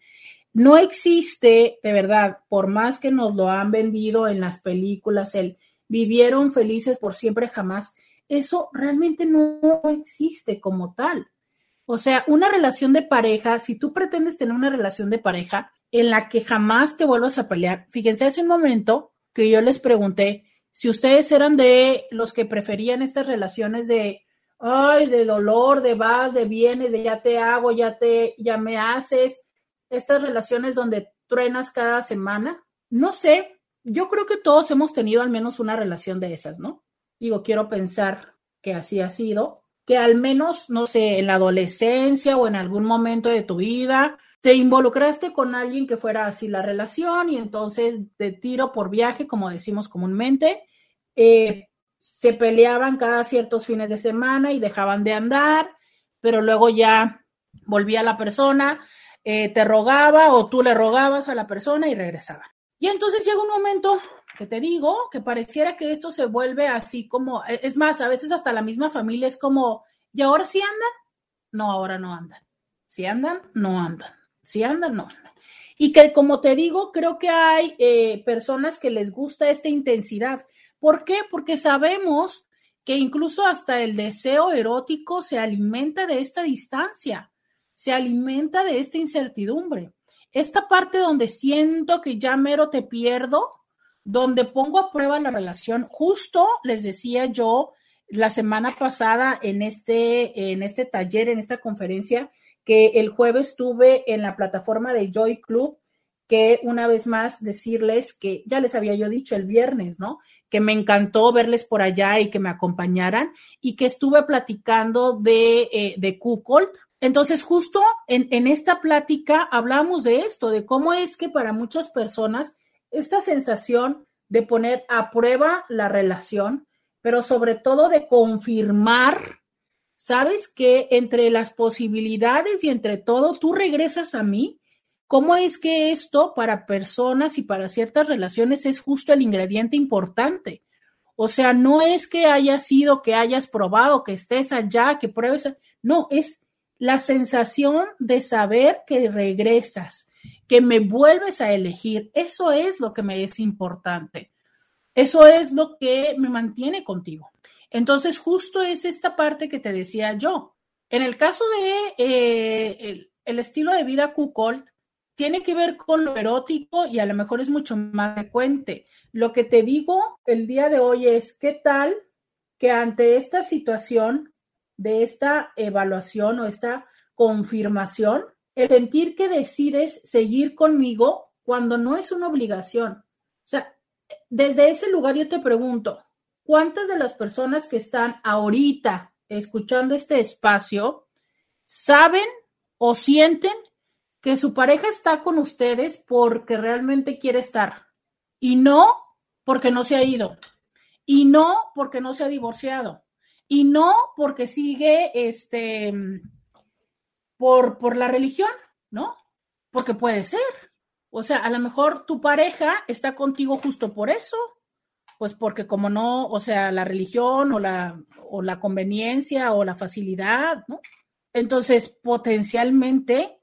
no existe, de verdad, por más que nos lo han vendido en las películas, el vivieron felices por siempre jamás, eso realmente no existe como tal. O sea, una relación de pareja, si tú pretendes tener una relación de pareja en la que jamás te vuelvas a pelear, fíjense, hace un momento que yo les pregunté si ustedes eran de los que preferían estas relaciones de ay, de dolor, de vas, de vienes, de ya te hago, ya te, ya me haces, estas relaciones donde truenas cada semana. No sé, yo creo que todos hemos tenido al menos una relación de esas, ¿no? Digo, quiero pensar que así ha sido, que al menos, no sé, en la adolescencia o en algún momento de tu vida, te involucraste con alguien que fuera así la relación y entonces de tiro por viaje, como decimos comúnmente, eh, se peleaban cada ciertos fines de semana y dejaban de andar, pero luego ya volvía la persona, eh, te rogaba o tú le rogabas a la persona y regresaba. Y entonces llega un momento que te digo que pareciera que esto se vuelve así como, e, es más, a veces hasta la misma familia es como, ¿y ahora sí andan? No, ahora no andan. Si andan, no andan. Si andan, no andan. Y que como te digo, creo que hay eh, personas que les gusta esta intensidad ¿Por qué? Porque sabemos que incluso hasta el deseo erótico se alimenta de esta distancia, se alimenta de esta incertidumbre. Esta parte donde siento que ya mero te pierdo, donde pongo a prueba la relación, justo les decía yo la semana pasada en este, en este taller, en esta conferencia, que el jueves estuve en la plataforma de Joy Club, que una vez más decirles que ya les había yo dicho el viernes, ¿no? Que me encantó verles por allá y que me acompañaran y que estuve platicando de, eh, de Entonces, justo en, en esta plática hablamos de esto, de cómo es que para muchas personas esta sensación de poner a prueba la relación, pero sobre todo de confirmar, sabes que entre las posibilidades y entre todo, tú regresas a mí ¿Cómo es que esto para personas y para ciertas relaciones es justo el ingrediente importante? O sea, no es que haya sido que hayas probado, que estés allá, que pruebes. No, es la sensación de saber que regresas, que me vuelves a elegir. Eso es lo que me es importante. Eso es lo que me mantiene contigo. Entonces, justo es esta parte que te decía yo. En el caso de eh, el, estilo de vida Kukolt, tiene que ver con lo erótico y a lo mejor es mucho más frecuente. Lo que te digo el día de hoy es, ¿qué tal que ante esta situación de esta evaluación o esta confirmación, el sentir que decides seguir conmigo cuando no es una obligación? O sea, desde ese lugar yo te pregunto, ¿cuántas de las personas que están ahorita escuchando este espacio saben o sienten que su pareja está con ustedes porque realmente quiere estar y no porque no se ha ido y no porque no se ha divorciado y no porque sigue este por, por la religión, ¿no? Porque puede ser. O sea, a lo mejor tu pareja está contigo justo por eso, pues porque como no, o sea, la religión o la, o la conveniencia o la facilidad, ¿no? Entonces, potencialmente,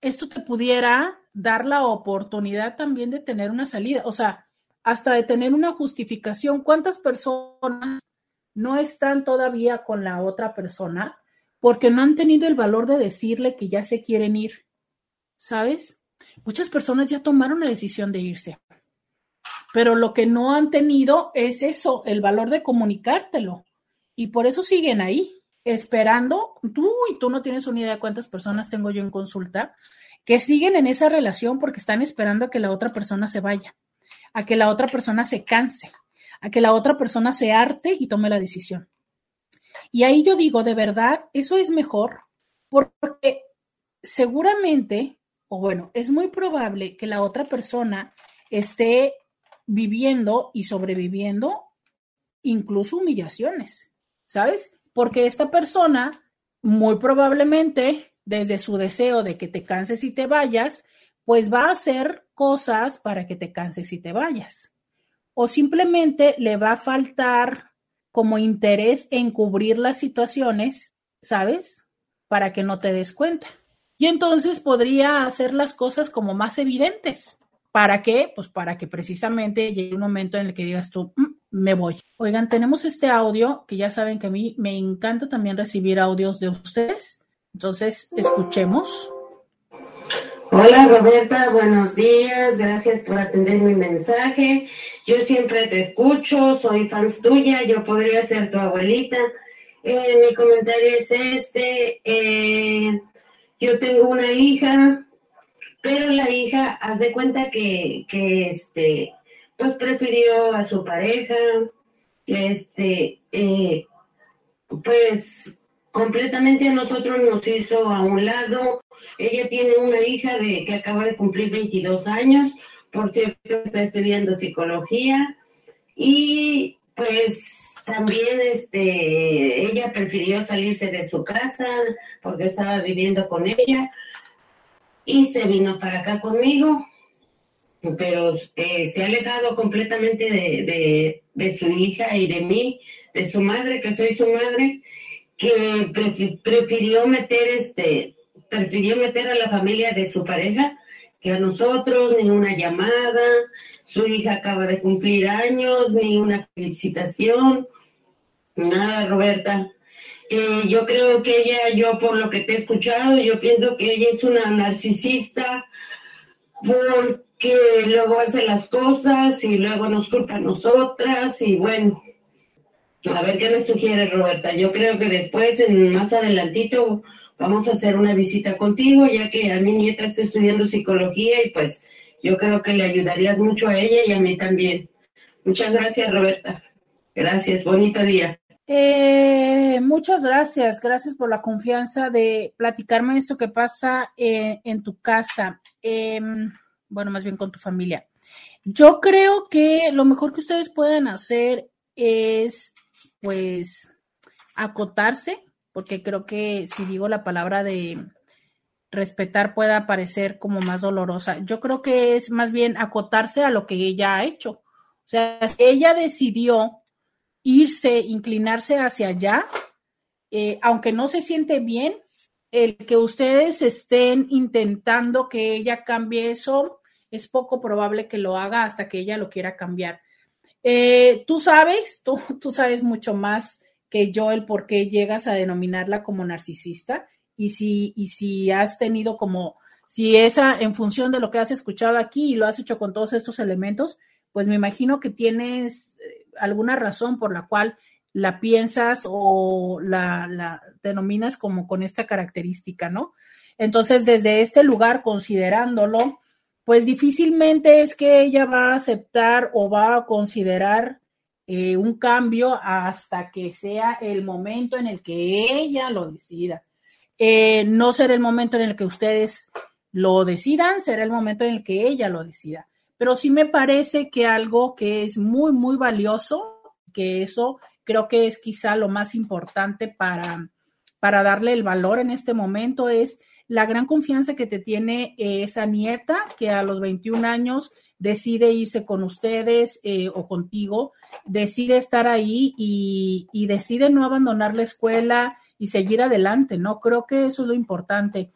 esto te pudiera dar la oportunidad también de tener una salida, o sea, hasta de tener una justificación. ¿Cuántas personas no están todavía con la otra persona porque no han tenido el valor de decirle que ya se quieren ir? ¿Sabes? Muchas personas ya tomaron la decisión de irse, pero lo que no han tenido es eso, el valor de comunicártelo. Y por eso siguen ahí, esperando. Tú y tú no tienes una idea de cuántas personas tengo yo en consulta que siguen en esa relación porque están esperando a que la otra persona se vaya, a que la otra persona se canse, a que la otra persona se arte y tome la decisión. Y ahí yo digo, de verdad, eso es mejor porque seguramente, o bueno, es muy probable que la otra persona esté viviendo y sobreviviendo incluso humillaciones, ¿sabes? Porque esta persona muy probablemente desde su deseo de que te canses y te vayas, pues va a hacer cosas para que te canses y te vayas. O simplemente le va a faltar como interés en cubrir las situaciones, ¿sabes? Para que no te des cuenta. Y entonces podría hacer las cosas como más evidentes. ¿Para qué? Pues para que precisamente llegue un momento en el que digas tú, mm, me voy. Oigan, tenemos este audio que ya saben que a mí me encanta también recibir audios de ustedes. Entonces, escuchemos. Hola Roberta, buenos días, gracias por atender mi mensaje. Yo siempre te escucho, soy fans tuya, yo podría ser tu abuelita. Eh, mi comentario es este, eh, yo tengo una hija, pero la hija, haz de cuenta que, que este, pues prefirió a su pareja, este, eh, pues completamente a nosotros nos hizo a un lado. Ella tiene una hija de que acaba de cumplir 22 años, por cierto, está estudiando psicología y pues también este ella prefirió salirse de su casa porque estaba viviendo con ella y se vino para acá conmigo pero eh, se ha alejado completamente de, de, de, su hija y de mí, de su madre, que soy su madre, que prefirió meter este, prefirió meter a la familia de su pareja que a nosotros, ni una llamada, su hija acaba de cumplir años, ni una felicitación, nada, Roberta. Eh, yo creo que ella, yo por lo que te he escuchado, yo pienso que ella es una narcisista porque luego hace las cosas y luego nos culpa a nosotras y bueno, a ver qué me sugiere Roberta. Yo creo que después, en más adelantito, vamos a hacer una visita contigo, ya que a mi nieta está estudiando psicología y pues yo creo que le ayudarías mucho a ella y a mí también. Muchas gracias, Roberta. Gracias, bonito día. Eh, muchas gracias, gracias por la confianza de platicarme esto que pasa eh, en tu casa, eh, bueno, más bien con tu familia. Yo creo que lo mejor que ustedes pueden hacer es pues acotarse, porque creo que si digo la palabra de respetar pueda parecer como más dolorosa. Yo creo que es más bien acotarse a lo que ella ha hecho. O sea, si ella decidió irse, inclinarse hacia allá, eh, aunque no se siente bien, el que ustedes estén intentando que ella cambie eso, es poco probable que lo haga hasta que ella lo quiera cambiar. Eh, tú sabes, tú, tú sabes mucho más que yo el por qué llegas a denominarla como narcisista y si, y si has tenido como, si esa en función de lo que has escuchado aquí y lo has hecho con todos estos elementos, pues me imagino que tienes eh, alguna razón por la cual la piensas o la, la denominas como con esta característica, ¿no? Entonces, desde este lugar, considerándolo, pues difícilmente es que ella va a aceptar o va a considerar eh, un cambio hasta que sea el momento en el que ella lo decida. Eh, no será el momento en el que ustedes lo decidan, será el momento en el que ella lo decida. Pero sí me parece que algo que es muy, muy valioso, que eso creo que es quizá lo más importante para, para darle el valor en este momento, es la gran confianza que te tiene esa nieta que a los 21 años decide irse con ustedes eh, o contigo, decide estar ahí y, y decide no abandonar la escuela y seguir adelante, ¿no? Creo que eso es lo importante.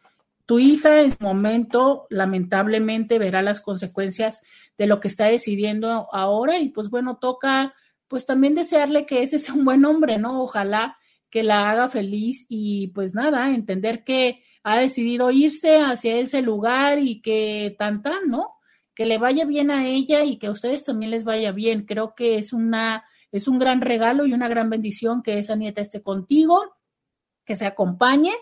Tu hija en su momento, lamentablemente, verá las consecuencias de lo que está decidiendo ahora y pues bueno, toca pues también desearle que ese sea un buen hombre, ¿no? Ojalá que la haga feliz y pues nada, entender que ha decidido irse hacia ese lugar y que tan tan, ¿no? Que le vaya bien a ella y que a ustedes también les vaya bien. Creo que es una es un gran regalo y una gran bendición que esa nieta esté contigo, que se acompañe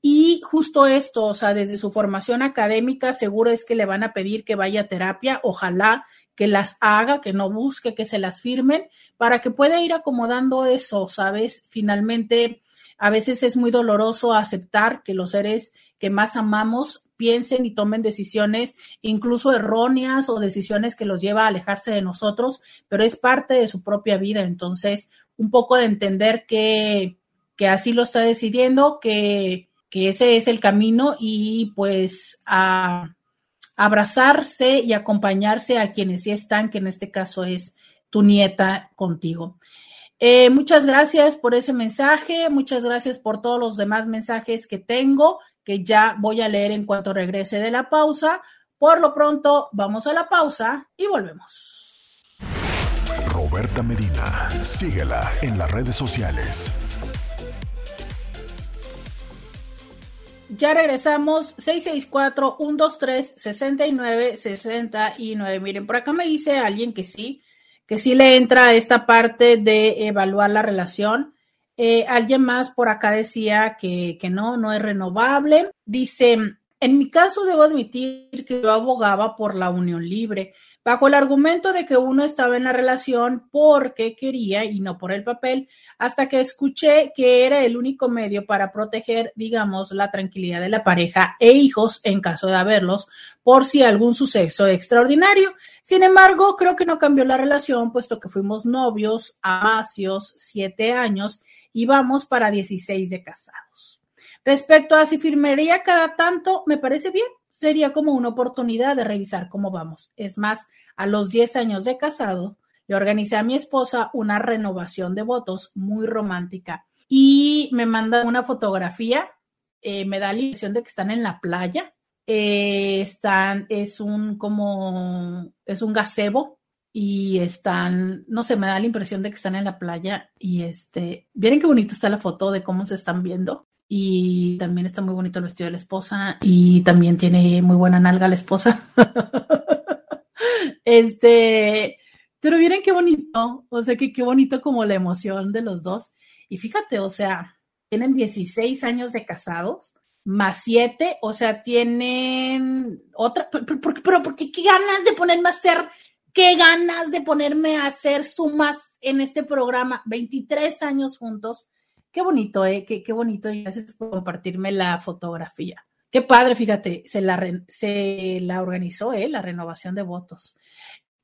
y justo esto, o sea, desde su formación académica, seguro es que le van a pedir que vaya a terapia, ojalá que las haga, que no busque, que se las firmen, para que pueda ir acomodando eso, ¿sabes? Finalmente, a veces es muy doloroso aceptar que los seres que más amamos piensen y tomen decisiones incluso erróneas o decisiones que los lleva a alejarse de nosotros, pero es parte de su propia vida. Entonces, un poco de entender que, que así lo está decidiendo, que que ese es el camino y pues a abrazarse y acompañarse a quienes sí están, que en este caso es tu nieta contigo. Eh, muchas gracias por ese mensaje, muchas gracias por todos los demás mensajes que tengo, que ya voy a leer en cuanto regrese de la pausa. Por lo pronto, vamos a la pausa y volvemos. Roberta Medina, síguela en las redes sociales Ya regresamos, 664-123-6969. Miren, por acá me dice alguien que sí, que sí le entra a esta parte de evaluar la relación. Eh, alguien más por acá decía que, que no, no es renovable. Dice, en mi caso debo admitir que yo abogaba por la unión libre bajo el argumento de que uno estaba en la relación porque quería y no por el papel, hasta que escuché que era el único medio para proteger, digamos, la tranquilidad de la pareja e hijos en caso de haberlos, por si algún suceso extraordinario. Sin embargo, creo que no cambió la relación, puesto que fuimos novios, amacios, siete años y vamos para 16 de casados. Respecto a si firmaría cada tanto, me parece bien sería como una oportunidad de revisar cómo vamos. Es más, a los 10 años de casado, le organicé a mi esposa una renovación de votos muy romántica y me manda una fotografía, eh, me da la impresión de que están en la playa, eh, están, es un como, es un gazebo y están, no sé, me da la impresión de que están en la playa y este, miren qué bonita está la foto de cómo se están viendo y también está muy bonito el vestido de la esposa y también tiene muy buena nalga la esposa. <laughs> este, pero miren qué bonito, o sea, que qué bonito como la emoción de los dos. Y fíjate, o sea, tienen 16 años de casados, más 7, o sea, tienen otra, pero, pero, pero porque qué ganas de ponerme a hacer, qué ganas de ponerme a hacer sumas en este programa, 23 años juntos Qué bonito, ¿eh? Qué, qué bonito y gracias por compartirme la fotografía. Qué padre, fíjate, se la, se la organizó, ¿eh? La renovación de votos.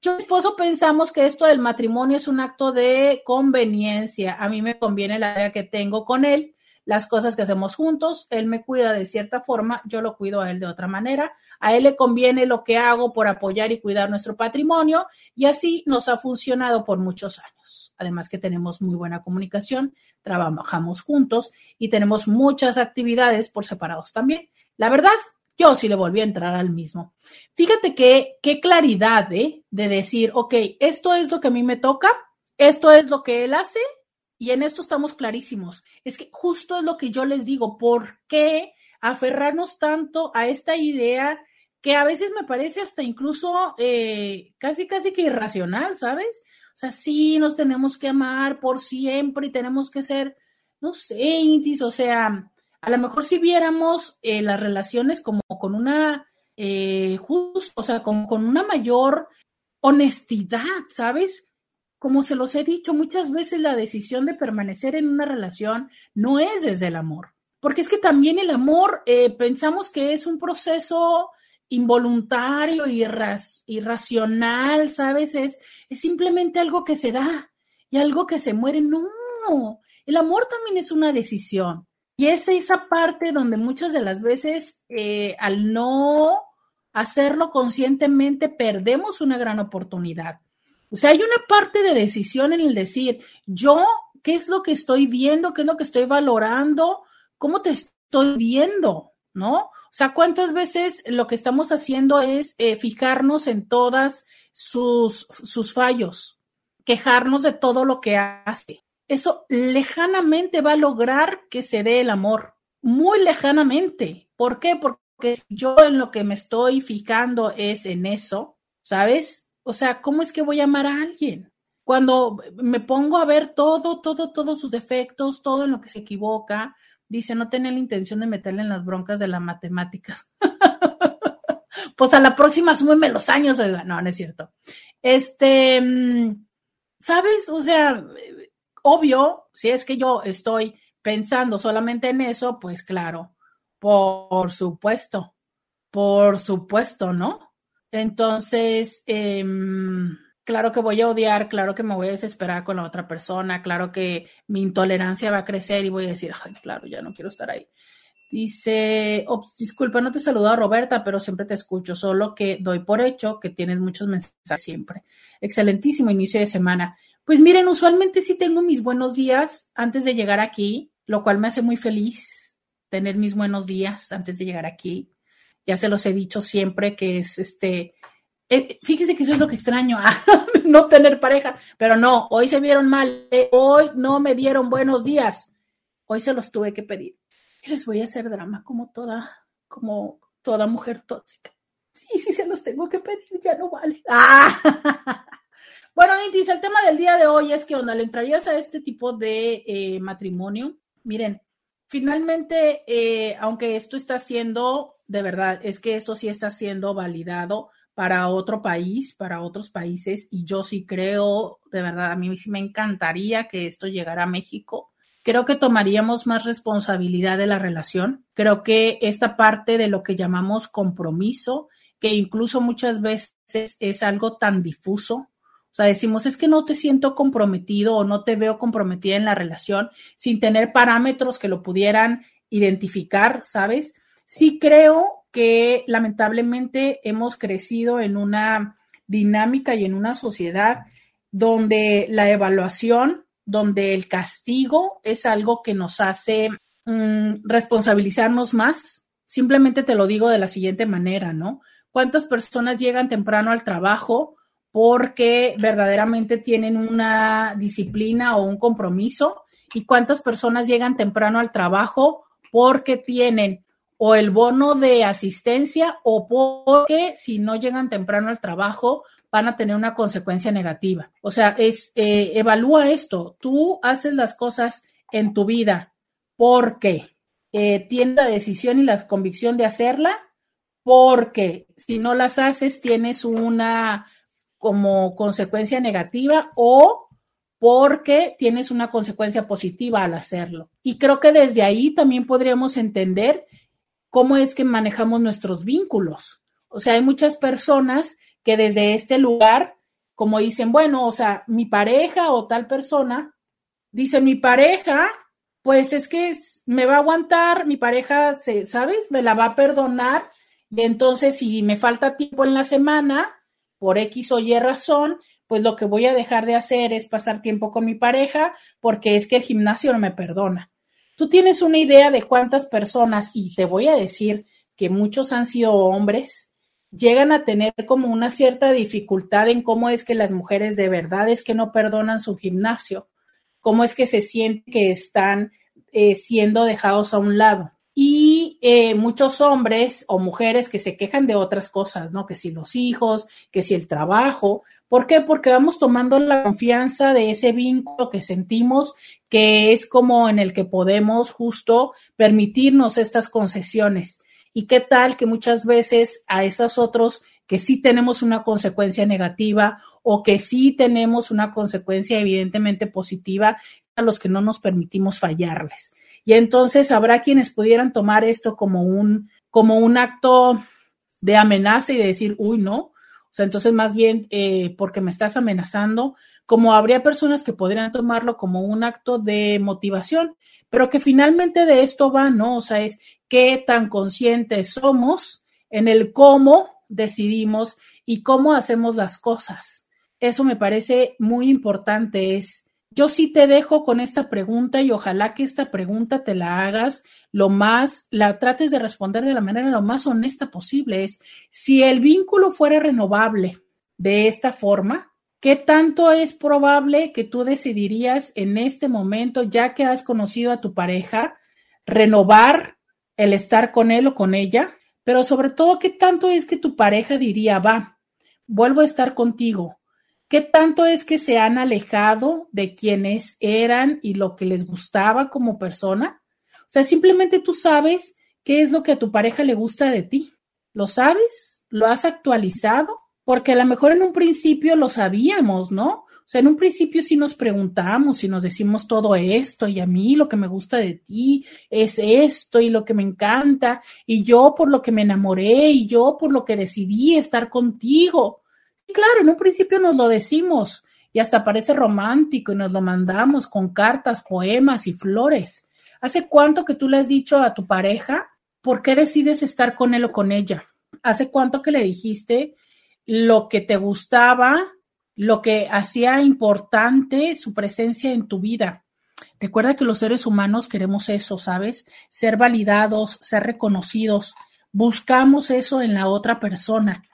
Yo esposo pensamos que esto del matrimonio es un acto de conveniencia. A mí me conviene la idea que tengo con él, las cosas que hacemos juntos, él me cuida de cierta forma, yo lo cuido a él de otra manera. A él le conviene lo que hago por apoyar y cuidar nuestro patrimonio y así nos ha funcionado por muchos años. Además que tenemos muy buena comunicación, trabajamos juntos y tenemos muchas actividades por separados también. La verdad, yo sí le volví a entrar al mismo. Fíjate que qué claridad ¿eh? de decir, ok, esto es lo que a mí me toca, esto es lo que él hace y en esto estamos clarísimos. Es que justo es lo que yo les digo, ¿por qué aferrarnos tanto a esta idea que a veces me parece hasta incluso eh, casi, casi que irracional, ¿sabes? O sea, sí nos tenemos que amar por siempre y tenemos que ser, no sé, o sea, a lo mejor si viéramos eh, las relaciones como con una, eh, o sea, con, con una mayor honestidad, ¿sabes? Como se los he dicho muchas veces, la decisión de permanecer en una relación no es desde el amor, porque es que también el amor eh, pensamos que es un proceso involuntario, irracional, ¿sabes? Es, es simplemente algo que se da y algo que se muere. No, el amor también es una decisión. Y es esa parte donde muchas de las veces, eh, al no hacerlo conscientemente, perdemos una gran oportunidad. O sea, hay una parte de decisión en el decir, yo, ¿qué es lo que estoy viendo? ¿Qué es lo que estoy valorando? ¿Cómo te estoy viendo? ¿No? O sea, ¿cuántas veces lo que estamos haciendo es eh, fijarnos en todas sus, sus fallos, quejarnos de todo lo que hace? Eso lejanamente va a lograr que se dé el amor, muy lejanamente. ¿Por qué? Porque yo en lo que me estoy fijando es en eso, ¿sabes? O sea, ¿cómo es que voy a amar a alguien? Cuando me pongo a ver todo, todo, todos sus defectos, todo en lo que se equivoca, dice, no tenía la intención de meterle en las broncas de las matemáticas. <laughs> pues a la próxima súmeme los años, oiga, no, no es cierto. Este, mm, ¿sabes? O sea, obvio, si es que yo estoy pensando solamente en eso, pues claro, por supuesto, por supuesto, ¿no? Entonces, em, claro que voy a odiar, claro que me voy a desesperar con la otra persona, claro que mi intolerancia va a crecer y voy a decir, ay, claro, ya no quiero estar ahí. Dice, disculpa, no te he saludado Roberta, pero siempre te escucho, solo que doy por hecho que tienes muchos mensajes siempre. Excelentísimo inicio de semana. Pues miren, usualmente sí tengo mis buenos días antes de llegar aquí, lo cual me hace muy feliz tener mis buenos días antes de llegar aquí ya se los he dicho siempre que es este, eh, fíjese que eso es lo que extraño, <laughs> no tener pareja, pero no, hoy se vieron mal, eh, hoy no me dieron buenos días, hoy se los tuve que pedir. Les voy a hacer drama como toda, como toda mujer tóxica. Sí, sí se los tengo que pedir, ya no vale. ¡Ah! <laughs> Bueno, Intis, el tema del día de hoy es que cuando le entrarías a este tipo de eh, matrimonio, miren, finalmente, aunque esto está siendo de verdad, es que esto sí está siendo validado para otro país, para otros países, y yo sí creo, de verdad, a mí sí me encantaría que esto llegara a México. Creo que tomaríamos más responsabilidad de la relación. Creo que esta parte de lo que llamamos compromiso, que incluso muchas veces es algo tan difuso, o sea, decimos, es que no te siento comprometido o no te veo comprometida en la relación sin tener parámetros que lo pudieran identificar, ¿sabes? Sí creo que lamentablemente hemos crecido en una dinámica y en una sociedad donde la evaluación, donde el castigo es algo que nos hace mm, responsabilizarnos más. Simplemente te lo digo de la siguiente manera, ¿no? ¿Cuántas personas llegan temprano al trabajo porque verdaderamente tienen una disciplina o un compromiso? ¿Y cuántas personas llegan temprano al trabajo porque tienen o el bono de asistencia o porque si no llegan temprano al trabajo van a tener una consecuencia negativa. O sea, es eh, evalúa esto. Tú haces las cosas en tu vida porque eh, tienes la decisión y la convicción de hacerla, porque si no las haces tienes una como consecuencia negativa o porque tienes una consecuencia positiva al hacerlo. Y creo que desde ahí también podríamos entender cómo es que manejamos nuestros vínculos. O sea, hay muchas personas que desde este lugar, como dicen, bueno, o sea, mi pareja o tal persona, dice mi pareja, pues es que me va a aguantar, mi pareja, se, ¿sabes? Me la va a perdonar. Y entonces, si me falta tiempo en la semana, por X o Y razón, pues lo que voy a dejar de hacer es pasar tiempo con mi pareja porque es que el gimnasio no me perdona. Tú tienes una idea de cuántas personas, y te voy a decir que muchos han sido hombres, llegan a tener como una cierta dificultad en cómo es que las mujeres de verdad es que no perdonan su gimnasio, cómo es que se sienten que están eh, siendo dejados a un lado. Y eh, muchos hombres o mujeres que se quejan de otras cosas, ¿no? Que si los hijos, que si el trabajo, ¿Por qué? Porque vamos tomando la confianza de ese vínculo que sentimos que es como en el que podemos justo permitirnos estas concesiones. ¿Y qué tal que muchas veces a esos otros que sí tenemos una consecuencia negativa o que sí tenemos una consecuencia evidentemente positiva a los que no nos permitimos fallarles? Y entonces habrá quienes pudieran tomar esto como un, como un acto de amenaza y de decir, uy, no, o sea, entonces más bien eh, porque me estás amenazando, como habría personas que podrían tomarlo como un acto de motivación, pero que finalmente de esto va, ¿no? O sea, es qué tan conscientes somos en el cómo decidimos y cómo hacemos las cosas. Eso me parece muy importante. Es, yo sí te dejo con esta pregunta y ojalá que esta pregunta te la hagas lo más, la trates de responder de la manera lo más honesta posible. Es, si el vínculo fuera renovable de esta forma, ¿qué tanto es probable que tú decidirías en este momento, ya que has conocido a tu pareja, renovar el estar con él o con ella? Pero sobre todo, ¿qué tanto es que tu pareja diría, va, vuelvo a estar contigo? ¿Qué tanto es que se han alejado de quienes eran y lo que les gustaba como persona? O sea, simplemente tú sabes qué es lo que a tu pareja le gusta de ti. ¿Lo sabes? ¿Lo has actualizado? Porque a lo mejor en un principio lo sabíamos, ¿no? O sea, en un principio sí nos preguntamos y nos decimos todo esto y a mí lo que me gusta de ti es esto y lo que me encanta y yo por lo que me enamoré y yo por lo que decidí estar contigo. Claro, en un principio nos lo decimos y hasta parece romántico y nos lo mandamos con cartas, poemas y flores. ¿Hace cuánto que tú le has dicho a tu pareja por qué decides estar con él o con ella? ¿Hace cuánto que le dijiste lo que te gustaba lo que hacía importante su presencia en tu vida. Recuerda que los seres humanos queremos eso, ¿sabes? Ser validados, ser reconocidos. Buscamos eso en la otra persona.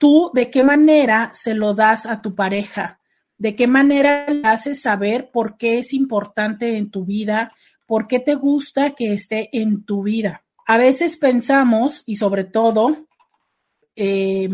Tú, ¿de qué manera se lo das a tu pareja? ¿De qué manera le haces saber por qué es importante en tu vida? ¿Por qué te gusta que esté en tu vida? A veces pensamos, y sobre todo, eh,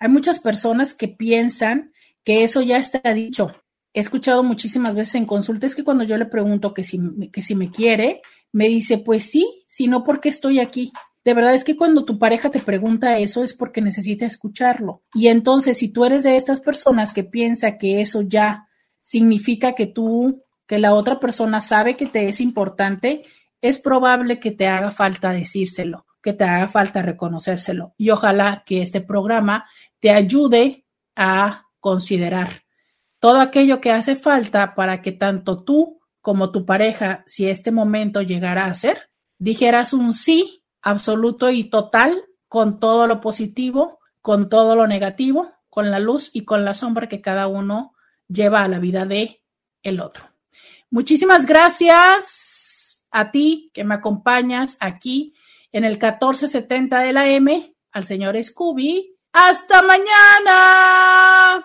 hay muchas personas que piensan que eso ya está dicho. He escuchado muchísimas veces en consultas que cuando yo le pregunto que si, que me quiere, me dice, pues sí, si no, ¿por qué estoy aquí? De verdad es que cuando tu pareja te pregunta eso es porque necesita escucharlo. Y entonces, si tú eres de estas personas que piensa que eso ya significa que tú, que la otra persona sabe que te es importante, es probable que te haga falta decírselo, que te haga falta reconocérselo. Y ojalá que este programa te ayude a considerar todo aquello que hace falta para que tanto tú como tu pareja, si este momento llegara a ser, dijeras un sí absoluto y total con todo lo positivo, con todo lo negativo, con la luz y con la sombra que cada uno lleva a la vida de el otro. Muchísimas gracias a ti que me acompañas aquí en el 1470 de la M, al señor Scooby. Hasta mañana.